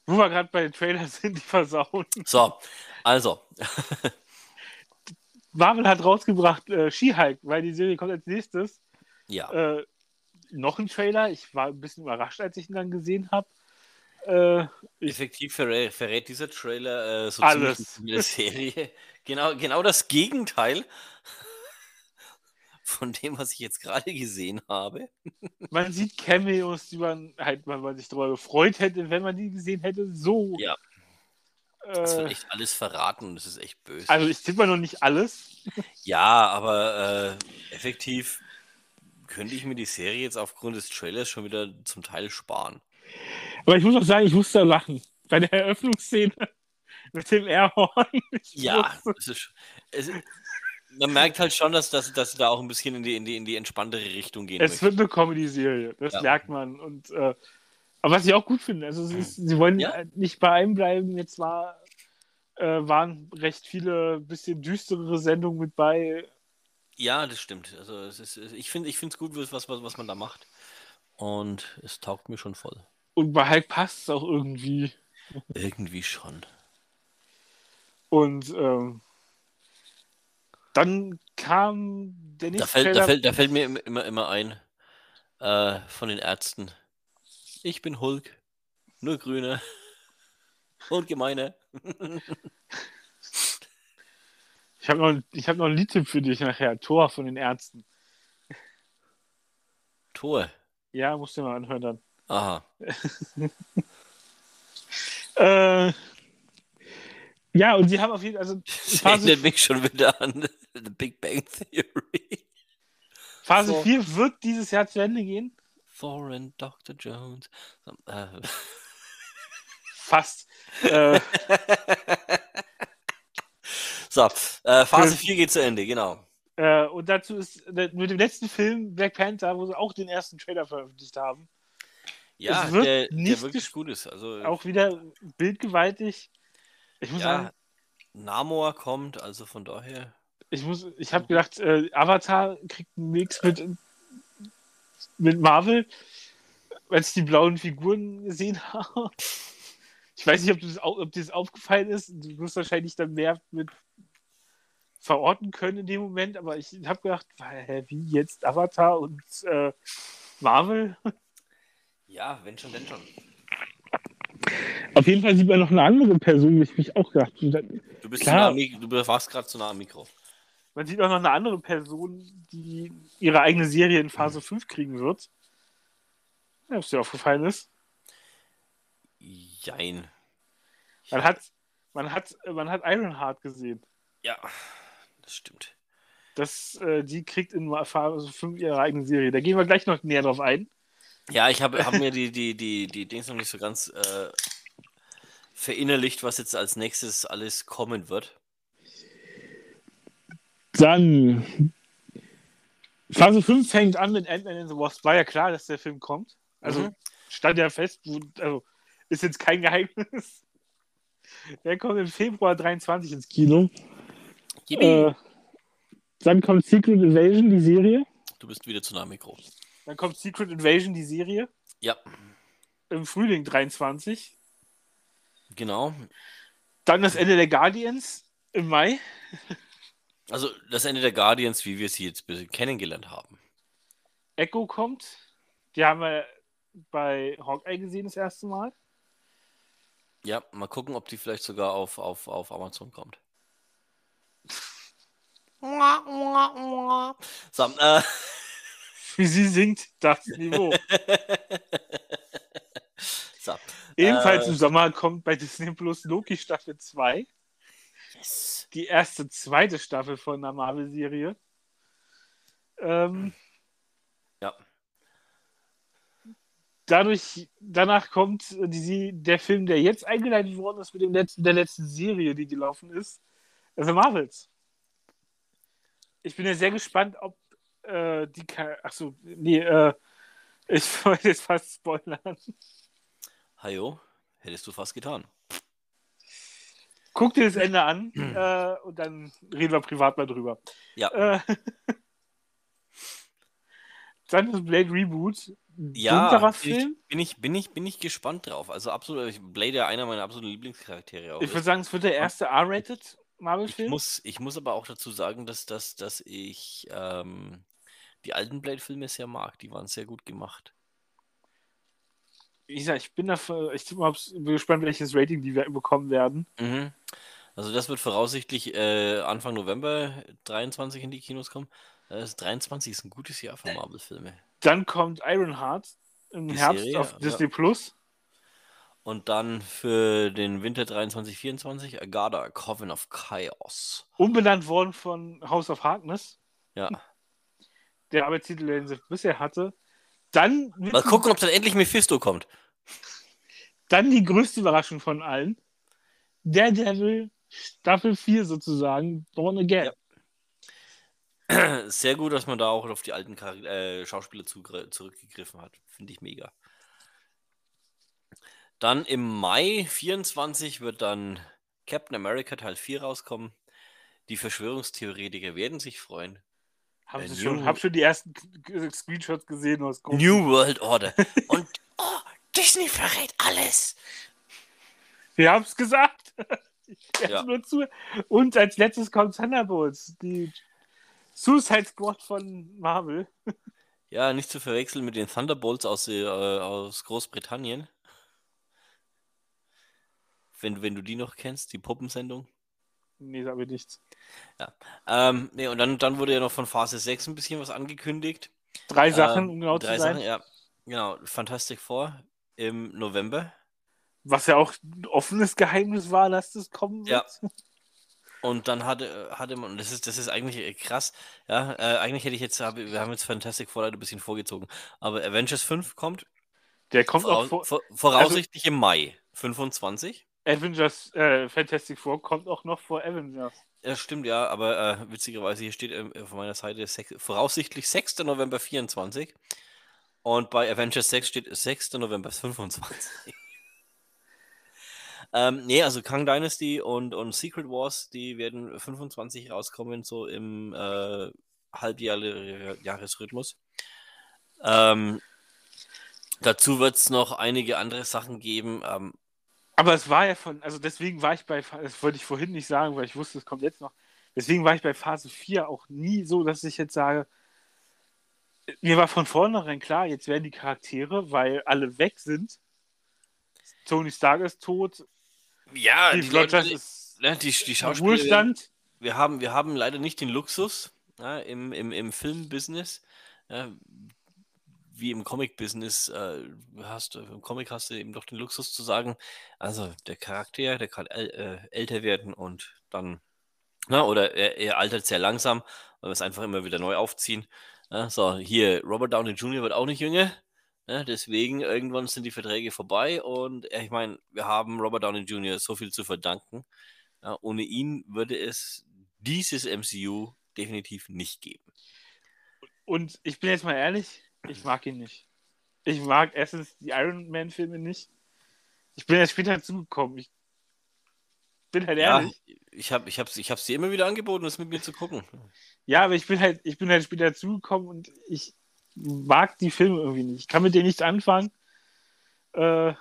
Wo wir gerade bei den Trailers sind, die versauen. So, also, Marvel hat rausgebracht äh, She-Hulk, weil die Serie kommt als nächstes. ja. Äh, noch ein Trailer. Ich war ein bisschen überrascht, als ich ihn dann gesehen habe. Äh, Effektiv verrät, verrät dieser Trailer äh, so Alles. ziemlich die Serie. Genau, genau das Gegenteil von dem, was ich jetzt gerade gesehen habe. man sieht Cameos, die man halt, weil man sich darüber gefreut hätte, wenn man die gesehen hätte. So. Ja. Es wird Äh, echt alles verraten und es ist echt böse. also ich tippe mal noch nicht alles. Ja, aber äh, effektiv könnte ich mir die Serie jetzt aufgrund des Trailers schon wieder zum Teil sparen. Aber ich muss auch sagen, ich musste lachen. Bei der Eröffnungsszene mit dem Airhorn. Ja, es ist, es man merkt halt schon, dass, dass, dass sie da auch ein bisschen in die, in die, in die entspanntere Richtung gehen Es möchten. wird eine Comedy-Serie, das Ja. merkt man. Und, äh, aber was ich auch gut finde, also ist, sie wollen Ja. äh, nicht bei einem bleiben. Jetzt war, äh, waren recht viele bisschen düsterere Sendungen mit bei. Ja, das stimmt. Also ist, ich finde es gut, was, was, was man da macht. Und es taugt mir schon voll. Und bei Hulk passt es auch irgendwie. Irgendwie schon. Und ähm, dann kam der Da nächste fällt, da fällt, da fällt mir immer, immer, ein äh, von den Ärzten. Ich bin Hulk. Nur Grüne. Und Gemeine. Ich habe noch, ich hab noch ein Liedtipp für dich nachher. Tor von den Ärzten. Tor. Ja, musst du mal anhören dann. Aha. Äh, ja, und sie haben auf jeden Fall, also Das Phase, erinnert mich schon wieder an The Big Bang Theory. Phase So. 4 wird dieses Jahr zu Ende gehen. Thor and Dr. Jones. Äh, Fast. äh, so, äh, Phase Film. 4 geht zu Ende, genau. äh, und dazu ist mit dem letzten Film Black Panther, wo sie auch den ersten Trailer veröffentlicht haben, Ja, Es wird der, der wirklich gut ist. Also, auch wieder bildgewaltig. Ich muss Ja, sagen, Namor kommt, also von daher. ich muss, ich habe gedacht, äh, Avatar kriegt einen Mix mit, mit Marvel, als ich die blauen Figuren gesehen habe. Ich weiß nicht, ob, das, ob dir das aufgefallen ist. Du wirst wahrscheinlich dann mehr mit verorten können in dem Moment, aber ich habe gedacht, wie jetzt Avatar und äh, Marvel? Ja, wenn schon, denn schon. Auf jeden Fall sieht man noch eine andere Person, wo ich mich auch gedacht habe. Du bist Klar. zu nah du warst gerade zu nah am Mikro. Man sieht auch noch eine andere Person, die ihre eigene Serie in Phase 5 kriegen wird. Ja, ob es dir aufgefallen ist. Jein. Man hat, man hat, man hat Ironheart gesehen. Ja, das stimmt. Das, äh, die kriegt in Phase 5 ihre eigene Serie. Da gehen wir gleich noch näher drauf ein. Ja, ich habe hab mir die, die, die, die Dings noch nicht so ganz äh, verinnerlicht, was jetzt als nächstes alles kommen wird. Dann Phase 5 fängt an mit Ant-Man and the Wasp. War ja klar, dass der Film kommt. Also Mhm. stand ja fest, also ist jetzt kein Geheimnis. Der kommt im Februar 23 ins Kino. Äh, dann kommt Secret Invasion, die Serie. Du bist wieder zu nah am Mikro. Dann kommt Secret Invasion, die Serie. Ja, Im Frühling 23. genau. Dann das Ende der Guardians im Mai. Also das Ende der Guardians, wie wir sie jetzt kennengelernt haben. Echo kommt. Die haben wir bei Hawkeye gesehen das erste Mal. Ja, mal gucken, ob die vielleicht sogar auf, auf, auf Amazon kommt. So, äh, Wie sie singt, das Niveau. so. Ebenfalls Äh. im Sommer kommt bei Disney Plus Loki Staffel 2. Yes. Die erste, zweite Staffel von einer Marvel-Serie. Ähm, Ja. dadurch, danach kommt äh, die, der Film, der jetzt eingeleitet worden ist mit dem letzten, der letzten Serie, die gelaufen ist. The Marvels. Ich bin ja sehr gespannt, ob äh, die. Achso, nee, äh, ich wollte jetzt fast spoilern. Hajo, hättest du fast getan. Guck dir das Ende an äh, und dann reden wir privat mal drüber. Ja, Äh, dann das Blade Reboot. ja ich, Film. bin, ich, bin, ich, bin ich gespannt drauf. Also absolut, ich- Blade ja einer meiner absoluten Lieblingscharaktere auch Ich würde ist. sagen, es wird der erste R-rated Ich Marvel-Film. muss, ich muss aber auch dazu sagen, dass, dass, dass ich ähm, die alten Blade-Filme sehr mag. Die waren sehr gut gemacht. Ich, sag, ich bin dafür, ich bin gespannt, welches Rating die wir bekommen werden. Mhm. Also das wird voraussichtlich äh, Anfang November 23 in die Kinos kommen. Das 23 ist ein gutes Jahr für Marvel-Filme. Dann kommt Ironheart im Die Herbst Serie, auf ja. Disney Plus. Und dann für den Winter 23, 24 Agatha, Coven of Chaos. Umbenannt worden von House of Harkness, Ja. Der Arbeitstitel, den sie bisher hatte. Dann, Mal gucken, ob dann endlich Mephisto kommt. dann die größte Überraschung von allen. Daredevil Staffel 4 sozusagen, Born Again. Ja. Sehr gut, dass man da auch auf die alten Char äh, Schauspieler zurückgegriffen hat. Finde ich mega. Dann im Mai 24 wird dann Captain America Teil 4 rauskommen. Die Verschwörungstheoretiker werden sich freuen. Haben Äh, Sie schon, hab schon die ersten Screenshots gesehen aus großen- New World Order. Und oh, Disney verrät alles. Wir haben es gesagt. Ich ja. nur zu. Und als letztes kommt Thunderbolts, die Suicide Squad von Marvel. Ja, nicht zu verwechseln mit den Thunderbolts aus, äh, aus Großbritannien. Wenn, wenn du die noch kennst, die Puppensendung. Nee, sag mir nichts. Ähm, nee, und dann, dann wurde ja noch von Phase 6 ein bisschen was angekündigt. Drei Sachen, Ähm, um genau drei zu sein. Sachen, ja. Genau, Fantastic Four im November. Was ja auch ein offenes Geheimnis war, dass das kommen Ja. wird. Und dann hatte, hatte man, und das ist, das ist eigentlich äh, krass, ja, äh, eigentlich hätte ich jetzt, wir haben jetzt Fantastic Four ein bisschen vorgezogen, aber Avengers 5 kommt, Der kommt auch vorau vor. vor, voraussichtlich im Mai 25. Avengers, äh, Fantastic Four kommt auch noch vor Avengers. Ja, stimmt, ja, aber äh, witzigerweise hier steht ähm, von meiner Seite sech, voraussichtlich 6. November 24 und bei Avengers 6 steht 6. November 25. Ähm, nee, also Kang Dynasty und, und Secret Wars, die werden 25 rauskommen, so im äh, Halbjahresrhythmus. Ähm, dazu wird es noch einige andere Sachen geben. Ähm, Aber es war ja von, also deswegen war ich bei, das wollte ich vorhin nicht sagen, weil ich wusste, es kommt jetzt noch. Deswegen war ich bei Phase 4 auch nie so, dass ich jetzt sage, mir war von vornherein klar, jetzt werden die Charaktere, weil alle weg sind. Tony Stark ist tot. ja, Steve die, Leute, Rogers ist ne, die, die im Schauspieler. Wir haben, wir haben leider nicht den Luxus ja, im, im, im Filmbusiness, ja, wie im Comic-Business äh, hast du, im Comic hast du eben doch den Luxus zu sagen, also der Charakter, der kann äh, älter werden und dann, na, oder er, er altert sehr langsam, weil wir es einfach immer wieder neu aufziehen. Ja, so, hier, Robert Downey Jr. wird auch nicht jünger. Ja, deswegen, irgendwann sind die Verträge vorbei und äh, ich meine, wir haben Robert Downey Jr. so viel zu verdanken. Ja, ohne ihn würde es dieses MCU definitiv nicht geben. Und ich bin jetzt mal ehrlich, ich mag ihn nicht. Ich mag erstens die Iron Man-Filme nicht. Ich bin erst später dazugekommen. Ich bin halt Ja, ehrlich. ich habe ich hab's, ich hab's dir immer wieder angeboten, das mit mir zu gucken. Ja, aber ich bin halt, ich bin halt später dazugekommen und ich mag die Filme irgendwie nicht. Ich kann mit denen nichts anfangen. Äh,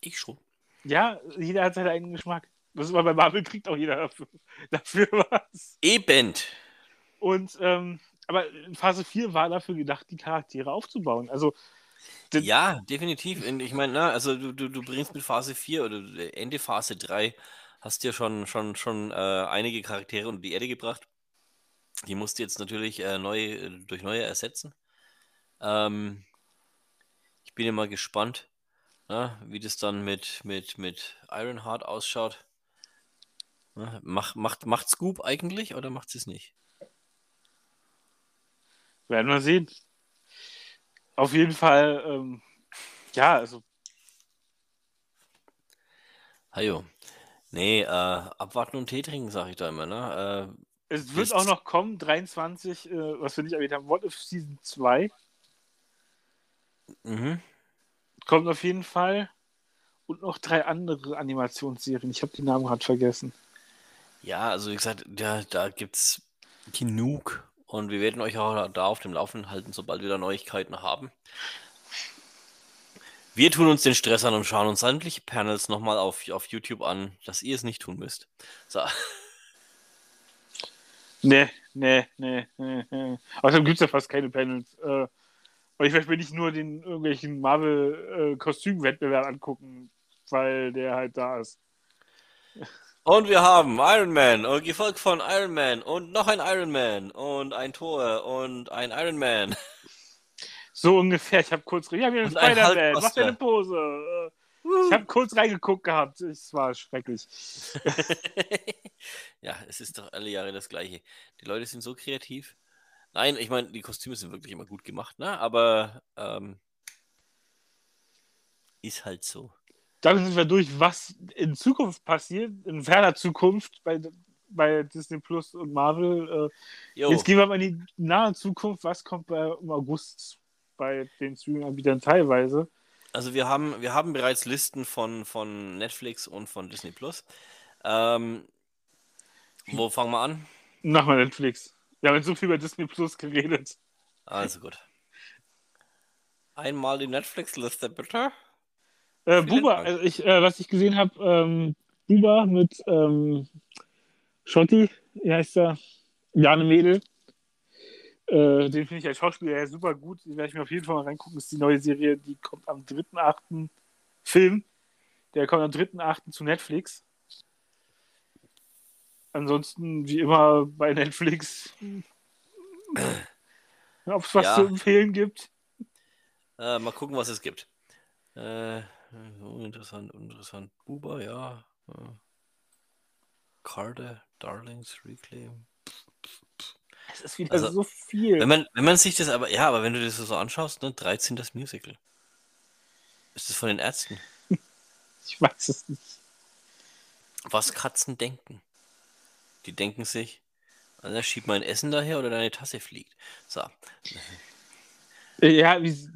Ich schon. ja, jeder hat seinen eigenen Geschmack. Das ist aber bei Marvel kriegt auch jeder dafür, dafür was. Eben. Und ähm, aber Phase 4 war dafür gedacht, die Charaktere aufzubauen. Also Ja, definitiv. Ich meine, also du, du, du bringst mit Phase 4 oder Ende Phase 3 hast ja schon, schon, schon äh, einige Charaktere unter die Erde gebracht. Die musst du jetzt natürlich äh, neu, durch neue ersetzen. Ähm, ich bin ja mal gespannt, na, wie das dann mit, mit, mit Ironheart ausschaut. Na, macht, macht, macht Scoop eigentlich oder macht es nicht? Werden wir sehen. Auf jeden Fall, ähm, ja, also Hajo. Nee, äh, abwarten und Tee trinken, sag ich da immer, ne? Äh, es wird auch noch kommen, 23, äh, was wir nicht erwähnt haben, What If Season 2 mhm. kommt auf jeden Fall. Und noch drei andere Animationsserien. Ich habe die Namen gerade vergessen. Ja, also wie gesagt, da, da gibt's genug und wir werden euch auch da auf dem Laufenden halten, sobald wir da Neuigkeiten haben. Wir tun uns den Stress an und schauen uns sämtliche Panels nochmal auf, auf YouTube an, dass ihr es nicht tun müsst. So, Nee, nee, nee, nee, nee. Außerdem gibt es ja fast keine Panels. Äh, und ich möchte mir nicht nur den irgendwelchen Marvel-Kostümwettbewerb angucken, weil der halt da ist. Und wir haben Iron Man, und gefolgt von Iron Man und noch ein Iron Man und ein Thor und ein Iron Man. So ungefähr. Ich habe kurz. Ja, wir haben Und ein Spider-Man. Mach deine Pose. Ich habe kurz reingeguckt gehabt. Es war schrecklich. ja, es ist doch alle Jahre das Gleiche. Die Leute sind so kreativ. Nein, ich meine, die Kostüme sind wirklich immer gut gemacht, ne? Aber ähm, ist halt so. Damit sind wir durch, was in Zukunft passiert, in ferner Zukunft bei, bei Disney Plus und Marvel. Äh, Jetzt gehen wir mal in die nahe Zukunft. Was kommt bei, im August bei den Streaming-Anbietern teilweise? also wir haben, wir haben bereits Listen von, von Netflix und von Disney Plus. Ähm, wo fangen wir an? Nach mal Netflix. Wir haben jetzt so viel über Disney Plus geredet. Also gut. Einmal die Netflix-Liste, bitte. Äh, Buba, also ich, äh, was ich gesehen habe, ähm, Buba mit ähm, Schotti, wie heißt er? Jane Mädel. Äh, den finde ich als Schauspieler super gut. Die werde ich mir auf jeden Fall mal reingucken. Das ist die neue Serie, die kommt am 3.8. Film. Der kommt am 3.8. zu Netflix. Ansonsten, wie immer bei Netflix, ob es was Ja. zu empfehlen gibt. Äh, mal gucken, was es gibt. Äh, uninteressant, uninteressant. Buba, ja. Carter, Darlings, Reclaim. Es ist wieder Also, so viel. Wenn man, wenn man sich das aber, ja, aber wenn du das so anschaust, ne, 13 das Musical. Ist das von den Ärzten? Ich weiß es nicht. Was Katzen denken. Die denken sich, Alter, schieb mein Essen daher oder deine Tasse fliegt. So. Ja, es,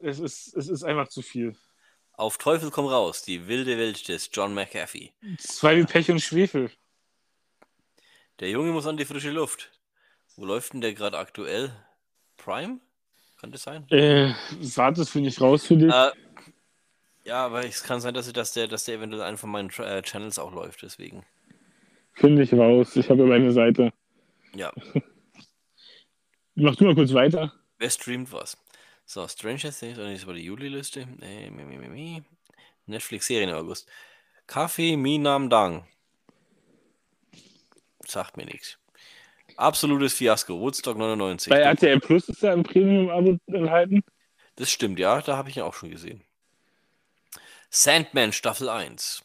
ist, es ist einfach zu viel. Auf Teufel komm raus, die wilde Welt des John McAfee. Zwei wie Pech und Schwefel. Der Junge muss an die frische Luft. Wo läuft denn der gerade aktuell? Prime? Kann das sein? Äh, sah das finde ich raus für dich. Äh, ja, aber es kann sein, dass, dass, der, dass der eventuell einen von meinen äh, Channels auch läuft, deswegen. Finde ich raus. Ich habe ja meine Seite. Ja, Mach du mal kurz weiter. wer streamt was? So, Stranger Things, nee, das war die Juli-Liste. Äh. Netflix-Serien im August. Kaffee Minam Dang. Sagt mir nichts. Absolutes Fiasko. Woodstock 99. Bei RTL Plus ist ja ein Premium-Abo enthalten. Das stimmt, ja, da habe ich ihn auch schon gesehen. Sandman Staffel 1.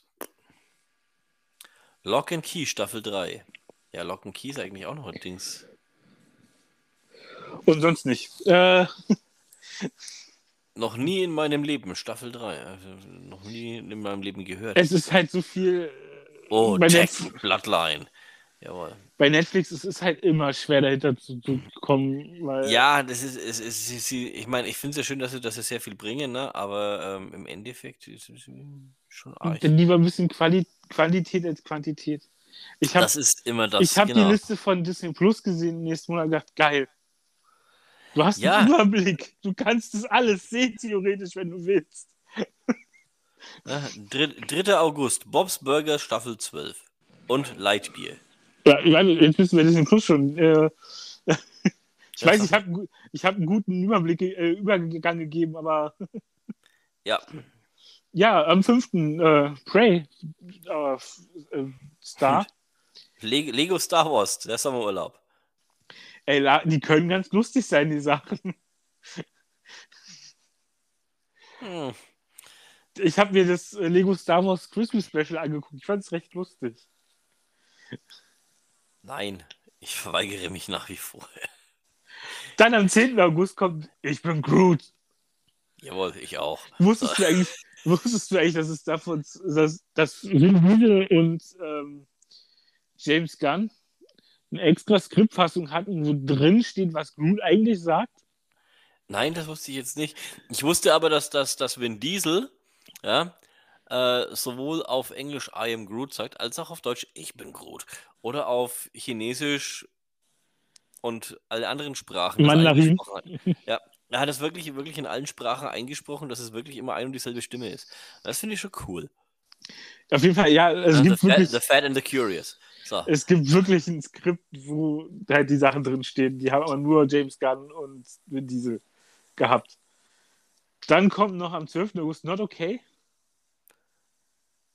Lock and Key Staffel 3. Ja, Lock and Key ist eigentlich auch noch ein Dings. Und sonst nicht. Äh, Noch nie in meinem Leben, Staffel 3. Also, noch nie in meinem Leben gehört. es ist halt so viel. oh, bei, Jack Netf Bloodline. Jawohl. bei Netflix ist es halt immer schwer dahinter zu, zu kommen. Weil Ja, das ist, es es ist, ich meine, ich finde es ja schön, dass sie, dass sie sehr viel bringen, ne? aber ähm, im Endeffekt ist es schon arg. Dann lieber ein bisschen Quali Qualität als Quantität. Ich habe Das ist immer das. ich hab genau. die Liste von Disney Plus gesehen nächsten Monat und gedacht, geil. Du hast Ja. einen Überblick. Du kannst das alles sehen, theoretisch, wenn du willst. Ja, dr- 3. August, Bob's Burger Staffel 12 und Lightbeer. Ja, ich meine, jetzt müssen wir Disney Plus schon. Äh, ich weiß, ich habe ich hab einen guten Überblick, äh, Übergang gegeben, aber Ja, ja, am 5. Äh, Prey äh, äh, Star. Le Lego Star Wars, der Sommerurlaub. Ey, die können ganz lustig sein, die Sachen. Hm. Ich habe mir das äh, Lego Star Wars Christmas Special angeguckt. Ich fand es recht lustig. Nein, ich verweigere mich nach wie vor. Dann am 10. August kommt Ich bin Groot. Jawohl, ich auch. Wusstest du eigentlich, wusstest du eigentlich, dass es davon, dass, dass Vin Diesel und ähm, James Gunn eine extra Skriptfassung hatten, wo drin steht, was Groot eigentlich sagt? Nein, das wusste ich jetzt nicht. Ich wusste aber, dass, dass, dass Vin Diesel ja, äh, sowohl auf Englisch I am Groot sagt, als auch auf Deutsch Ich bin Groot. Oder auf Chinesisch und alle anderen Sprachen. Mandarin. Ja, er hat das wirklich, wirklich in allen Sprachen eingesprochen, dass es wirklich immer ein und dieselbe Stimme ist. Das finde ich schon cool. Auf jeden Fall, ja, es Ja, the, gibt wirklich, the Fat and the Curious. So. es gibt wirklich ein Skript, wo halt die Sachen drin stehen. Die haben aber nur James Gunn und Vin Diesel gehabt. Dann kommt noch am 12. August Not Okay.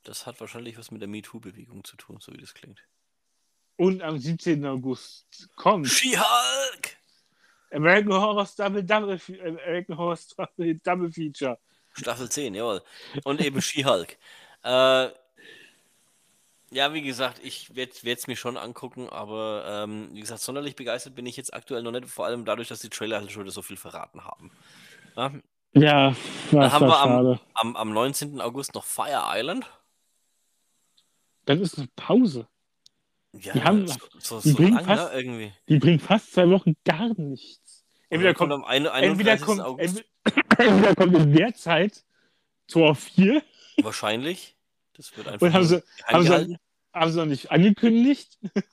Das hat wahrscheinlich was mit der MeToo-Bewegung zu tun, so wie das klingt. Und am 17. August kommt She-Hulk! American Horror Double Double American Horror Story Double Feature. Staffel 10, jawohl. Und eben She-Hulk. Äh, ja, wie gesagt, ich werde es mir schon angucken, aber ähm, wie gesagt, sonderlich begeistert bin ich jetzt aktuell noch nicht, vor allem dadurch, dass die Trailer halt schon wieder so viel verraten haben. Ja, Ja, was haben da wir am- am, am 19. August noch Fire Island. Dann ist eine Pause. Ja, Die haben- so, so, die so bringen lang, ne, fast- irgendwie. Die bringt fast zwei Wochen gar nichts. Entweder kommt kommt, am ein- entweder 31. kommt, August entweder, entweder kommt in der Zeit Tor 4, wahrscheinlich. Das wird einfach Und haben sie- haben sie- haben sie noch nicht angekündigt.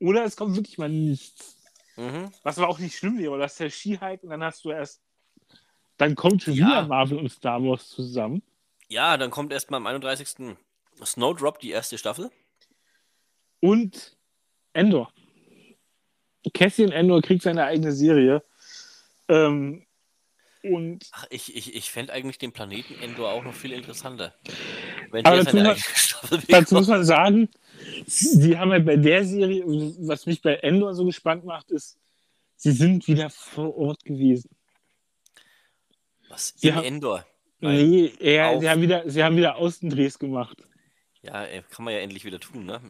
Oder es kommt wirklich mal nichts. Mhm. Was aber auch nicht schlimm wäre, das ist der Ski-Hype und dann hast du erst. Dann kommt schon Ja. wieder Marvel und Star Wars zusammen. Ja, dann kommt erstmal am 31. Snowdrop, die erste Staffel. Und Endor. Cassian Endor kriegt seine eigene Serie. Ähm, und Ach, ich, ich, ich fände eigentlich den Planeten Endor auch noch viel interessanter. Aber dazu Staffel dazu muss man sagen, sie haben halt bei der Serie, was mich bei Endor so gespannt macht, ist, sie sind wieder vor Ort gewesen. Was? Sie In haben- Endor? Nein. Nee, Auf- sie, haben wieder, sie haben wieder Außendrehs gemacht. Ja, ey, kann man ja endlich wieder tun, ne?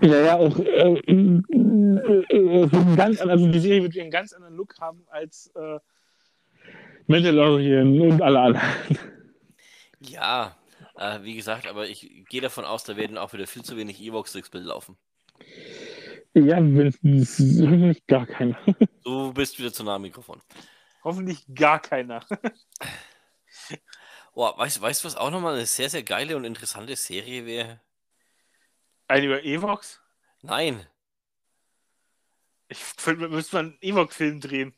Ja, ja, auch äh, äh, äh, einen ganz, also die Serie wird einen ganz anderen Look haben als äh, Mandalorian und alle anderen. Ja, äh, wie gesagt, aber ich gehe davon aus, da werden auch wieder viel zu wenig Evox durchs Bild laufen. Ja, wenigstens hoffentlich gar keiner. Du bist wieder zu nah am Mikrofon. Hoffentlich gar keiner. Oh, weißt du, weißt, was auch nochmal eine sehr, sehr geile und interessante Serie wäre? Eine über Evox? Nein. Ich finde, wir müssen mal einen Evox-Film drehen.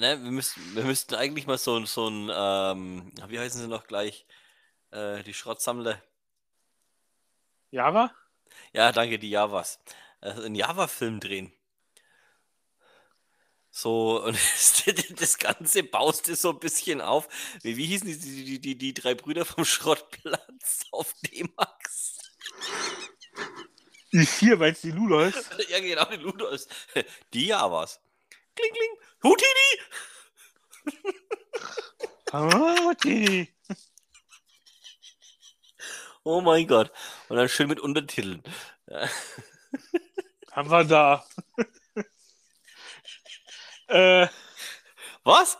Ne, wir, müssten, wir müssten eigentlich mal so, so ein, ähm, wie heißen sie noch gleich? Äh, die Schrottsammler. Java? Ja, danke, die Javas. Äh, einen Java-Film drehen. So, und das Ganze baust du so ein bisschen auf. Wie, wie hießen die, die, die, die, drei Brüder vom Schrottplatz auf D-Max? Die vier, weil es die Lulos. ja, genau, die Ludos. Die Javas. Kling, kling. Hutini! Hutini! Oh mein Gott. Und dann schön mit Untertiteln. Haben wir da. äh, Was?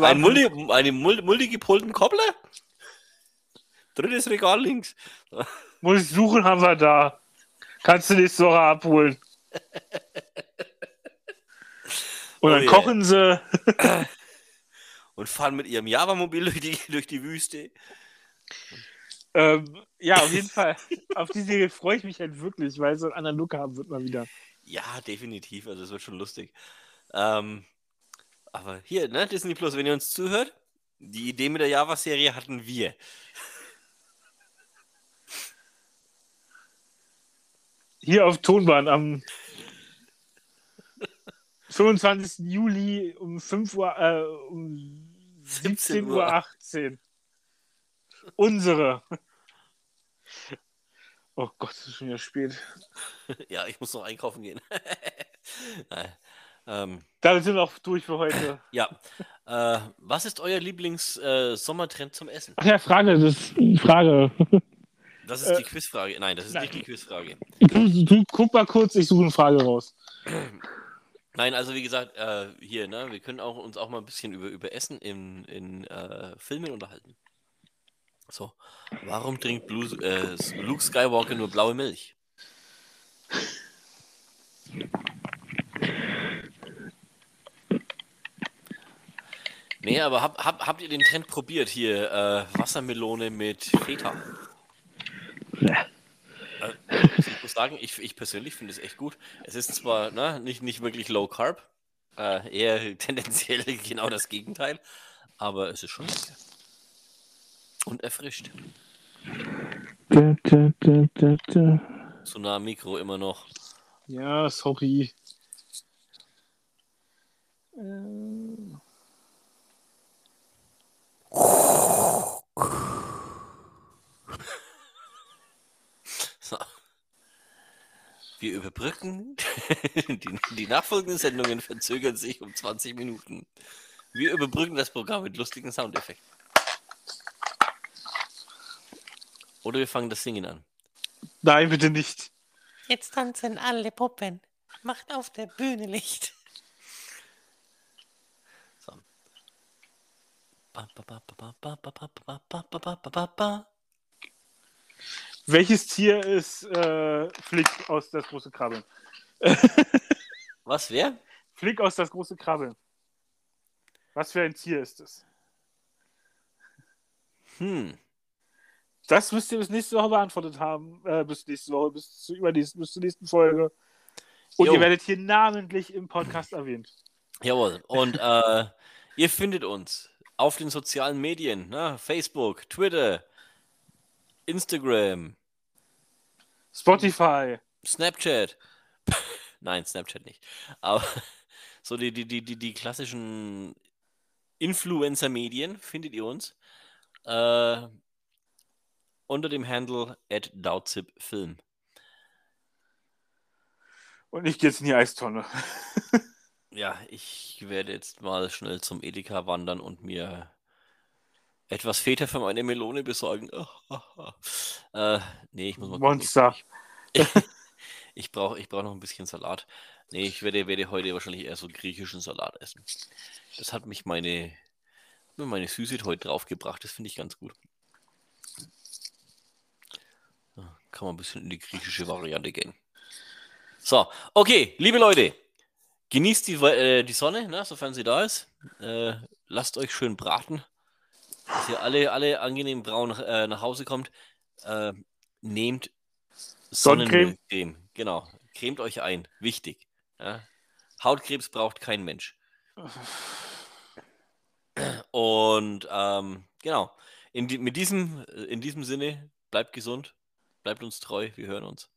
Ein Multi, eine Mul multigepolten Koppler? Drittes Regal links. Muss ich suchen, haben wir da. Kannst du nächste Woche abholen. Und dann Oh kochen sie. Und fahren mit ihrem Java-Mobil durch die, durch die Wüste. Ähm, ja, auf jeden Fall. auf die Serie freue ich mich halt wirklich, weil so einen anderen Look haben wird mal wieder. Ja, definitiv. Also es wird schon lustig. Ähm, aber hier, ne, Disney Plus, wenn ihr uns zuhört, die Idee mit der Java-Serie hatten wir. Hier auf Tonbahn am 25. Juli um 5 Uhr, äh, um 17 Uhr 18. Unsere. Oh Gott, es ist schon wieder spät. ja, ich muss noch einkaufen gehen. Ähm, Damit sind wir auch durch für heute. ja. Äh, was ist euer Lieblings-Sommertrend zum Essen? Ach ja, Frage, das ist eine Frage. Das ist die Quizfrage. Nein, das ist nein. nicht die Quizfrage. Guck mal kurz, ich suche eine Frage raus. Nein, also wie gesagt, äh, hier, ne, wir können auch, uns auch mal ein bisschen über, über Essen in, in äh, Filmen unterhalten. So, warum trinkt Blue, äh, Luke Skywalker nur blaue Milch? Nee, aber hab, hab, habt ihr den Trend probiert hier? Äh, Wassermelone mit Feta? Äh, ich muss sagen, ich, ich persönlich finde es echt gut. Es ist zwar ne, nicht, nicht wirklich Low Carb, äh, eher tendenziell genau das Gegenteil, aber es ist schon lecker. Und erfrischt. Da, da, da, da, da. Zu nah am Mikro immer noch. Ja, sorry. Äh, Wir überbrücken. Die, die nachfolgenden Sendungen verzögern sich um 20 Minuten. Wir überbrücken das Programm mit lustigen Soundeffekten. Oder wir fangen das Singen an. Nein, bitte nicht. Jetzt tanzen alle Puppen. Macht auf der Bühne Licht. So. Welches Tier ist äh, Flick aus das große Krabbeln? Was, wer? Flick aus das große Krabbeln. Was für ein Tier ist es? Hm. Das müsst ihr bis nächste Woche beantwortet haben. Äh, bis nächste Woche, bis, zu, übernächsten, bis zur nächsten Folge. Und jo. ihr werdet hier namentlich im Podcast erwähnt. Jawohl. Und äh, ihr findet uns auf den sozialen Medien, ne? Facebook, Twitter, Instagram, Spotify. Snapchat. Nein, Snapchat nicht. Aber so die, die, die, die, die klassischen Influencer-Medien findet ihr uns äh, unter dem Handle at Film. Und ich gehe jetzt in die Eistonne. Ja, ich werde jetzt mal schnell zum Edeka wandern und mir etwas Feta für meine Melone besorgen. äh, nee, ich muss mal. Monster. Ich, ich brauche ich brauch noch ein bisschen Salat. Nee, ich werde, werde heute wahrscheinlich eher so griechischen Salat essen. Das hat mich meine, meine Süße heute draufgebracht. Das finde ich ganz gut. Kann man ein bisschen in die griechische Variante gehen. So, okay, liebe Leute, genießt die, äh, die Sonne, ne, sofern sie da ist. Äh, lasst euch schön braten. Dass ihr alle, alle angenehm braun äh, nach Hause kommt. Äh, nehmt Sonnencreme. Sonnencreme. Genau. Cremt euch ein. Wichtig. Ja? Hautkrebs braucht kein Mensch. Und ähm, genau. In, mit diesem, in diesem Sinne, bleibt gesund, bleibt uns treu, wir hören uns.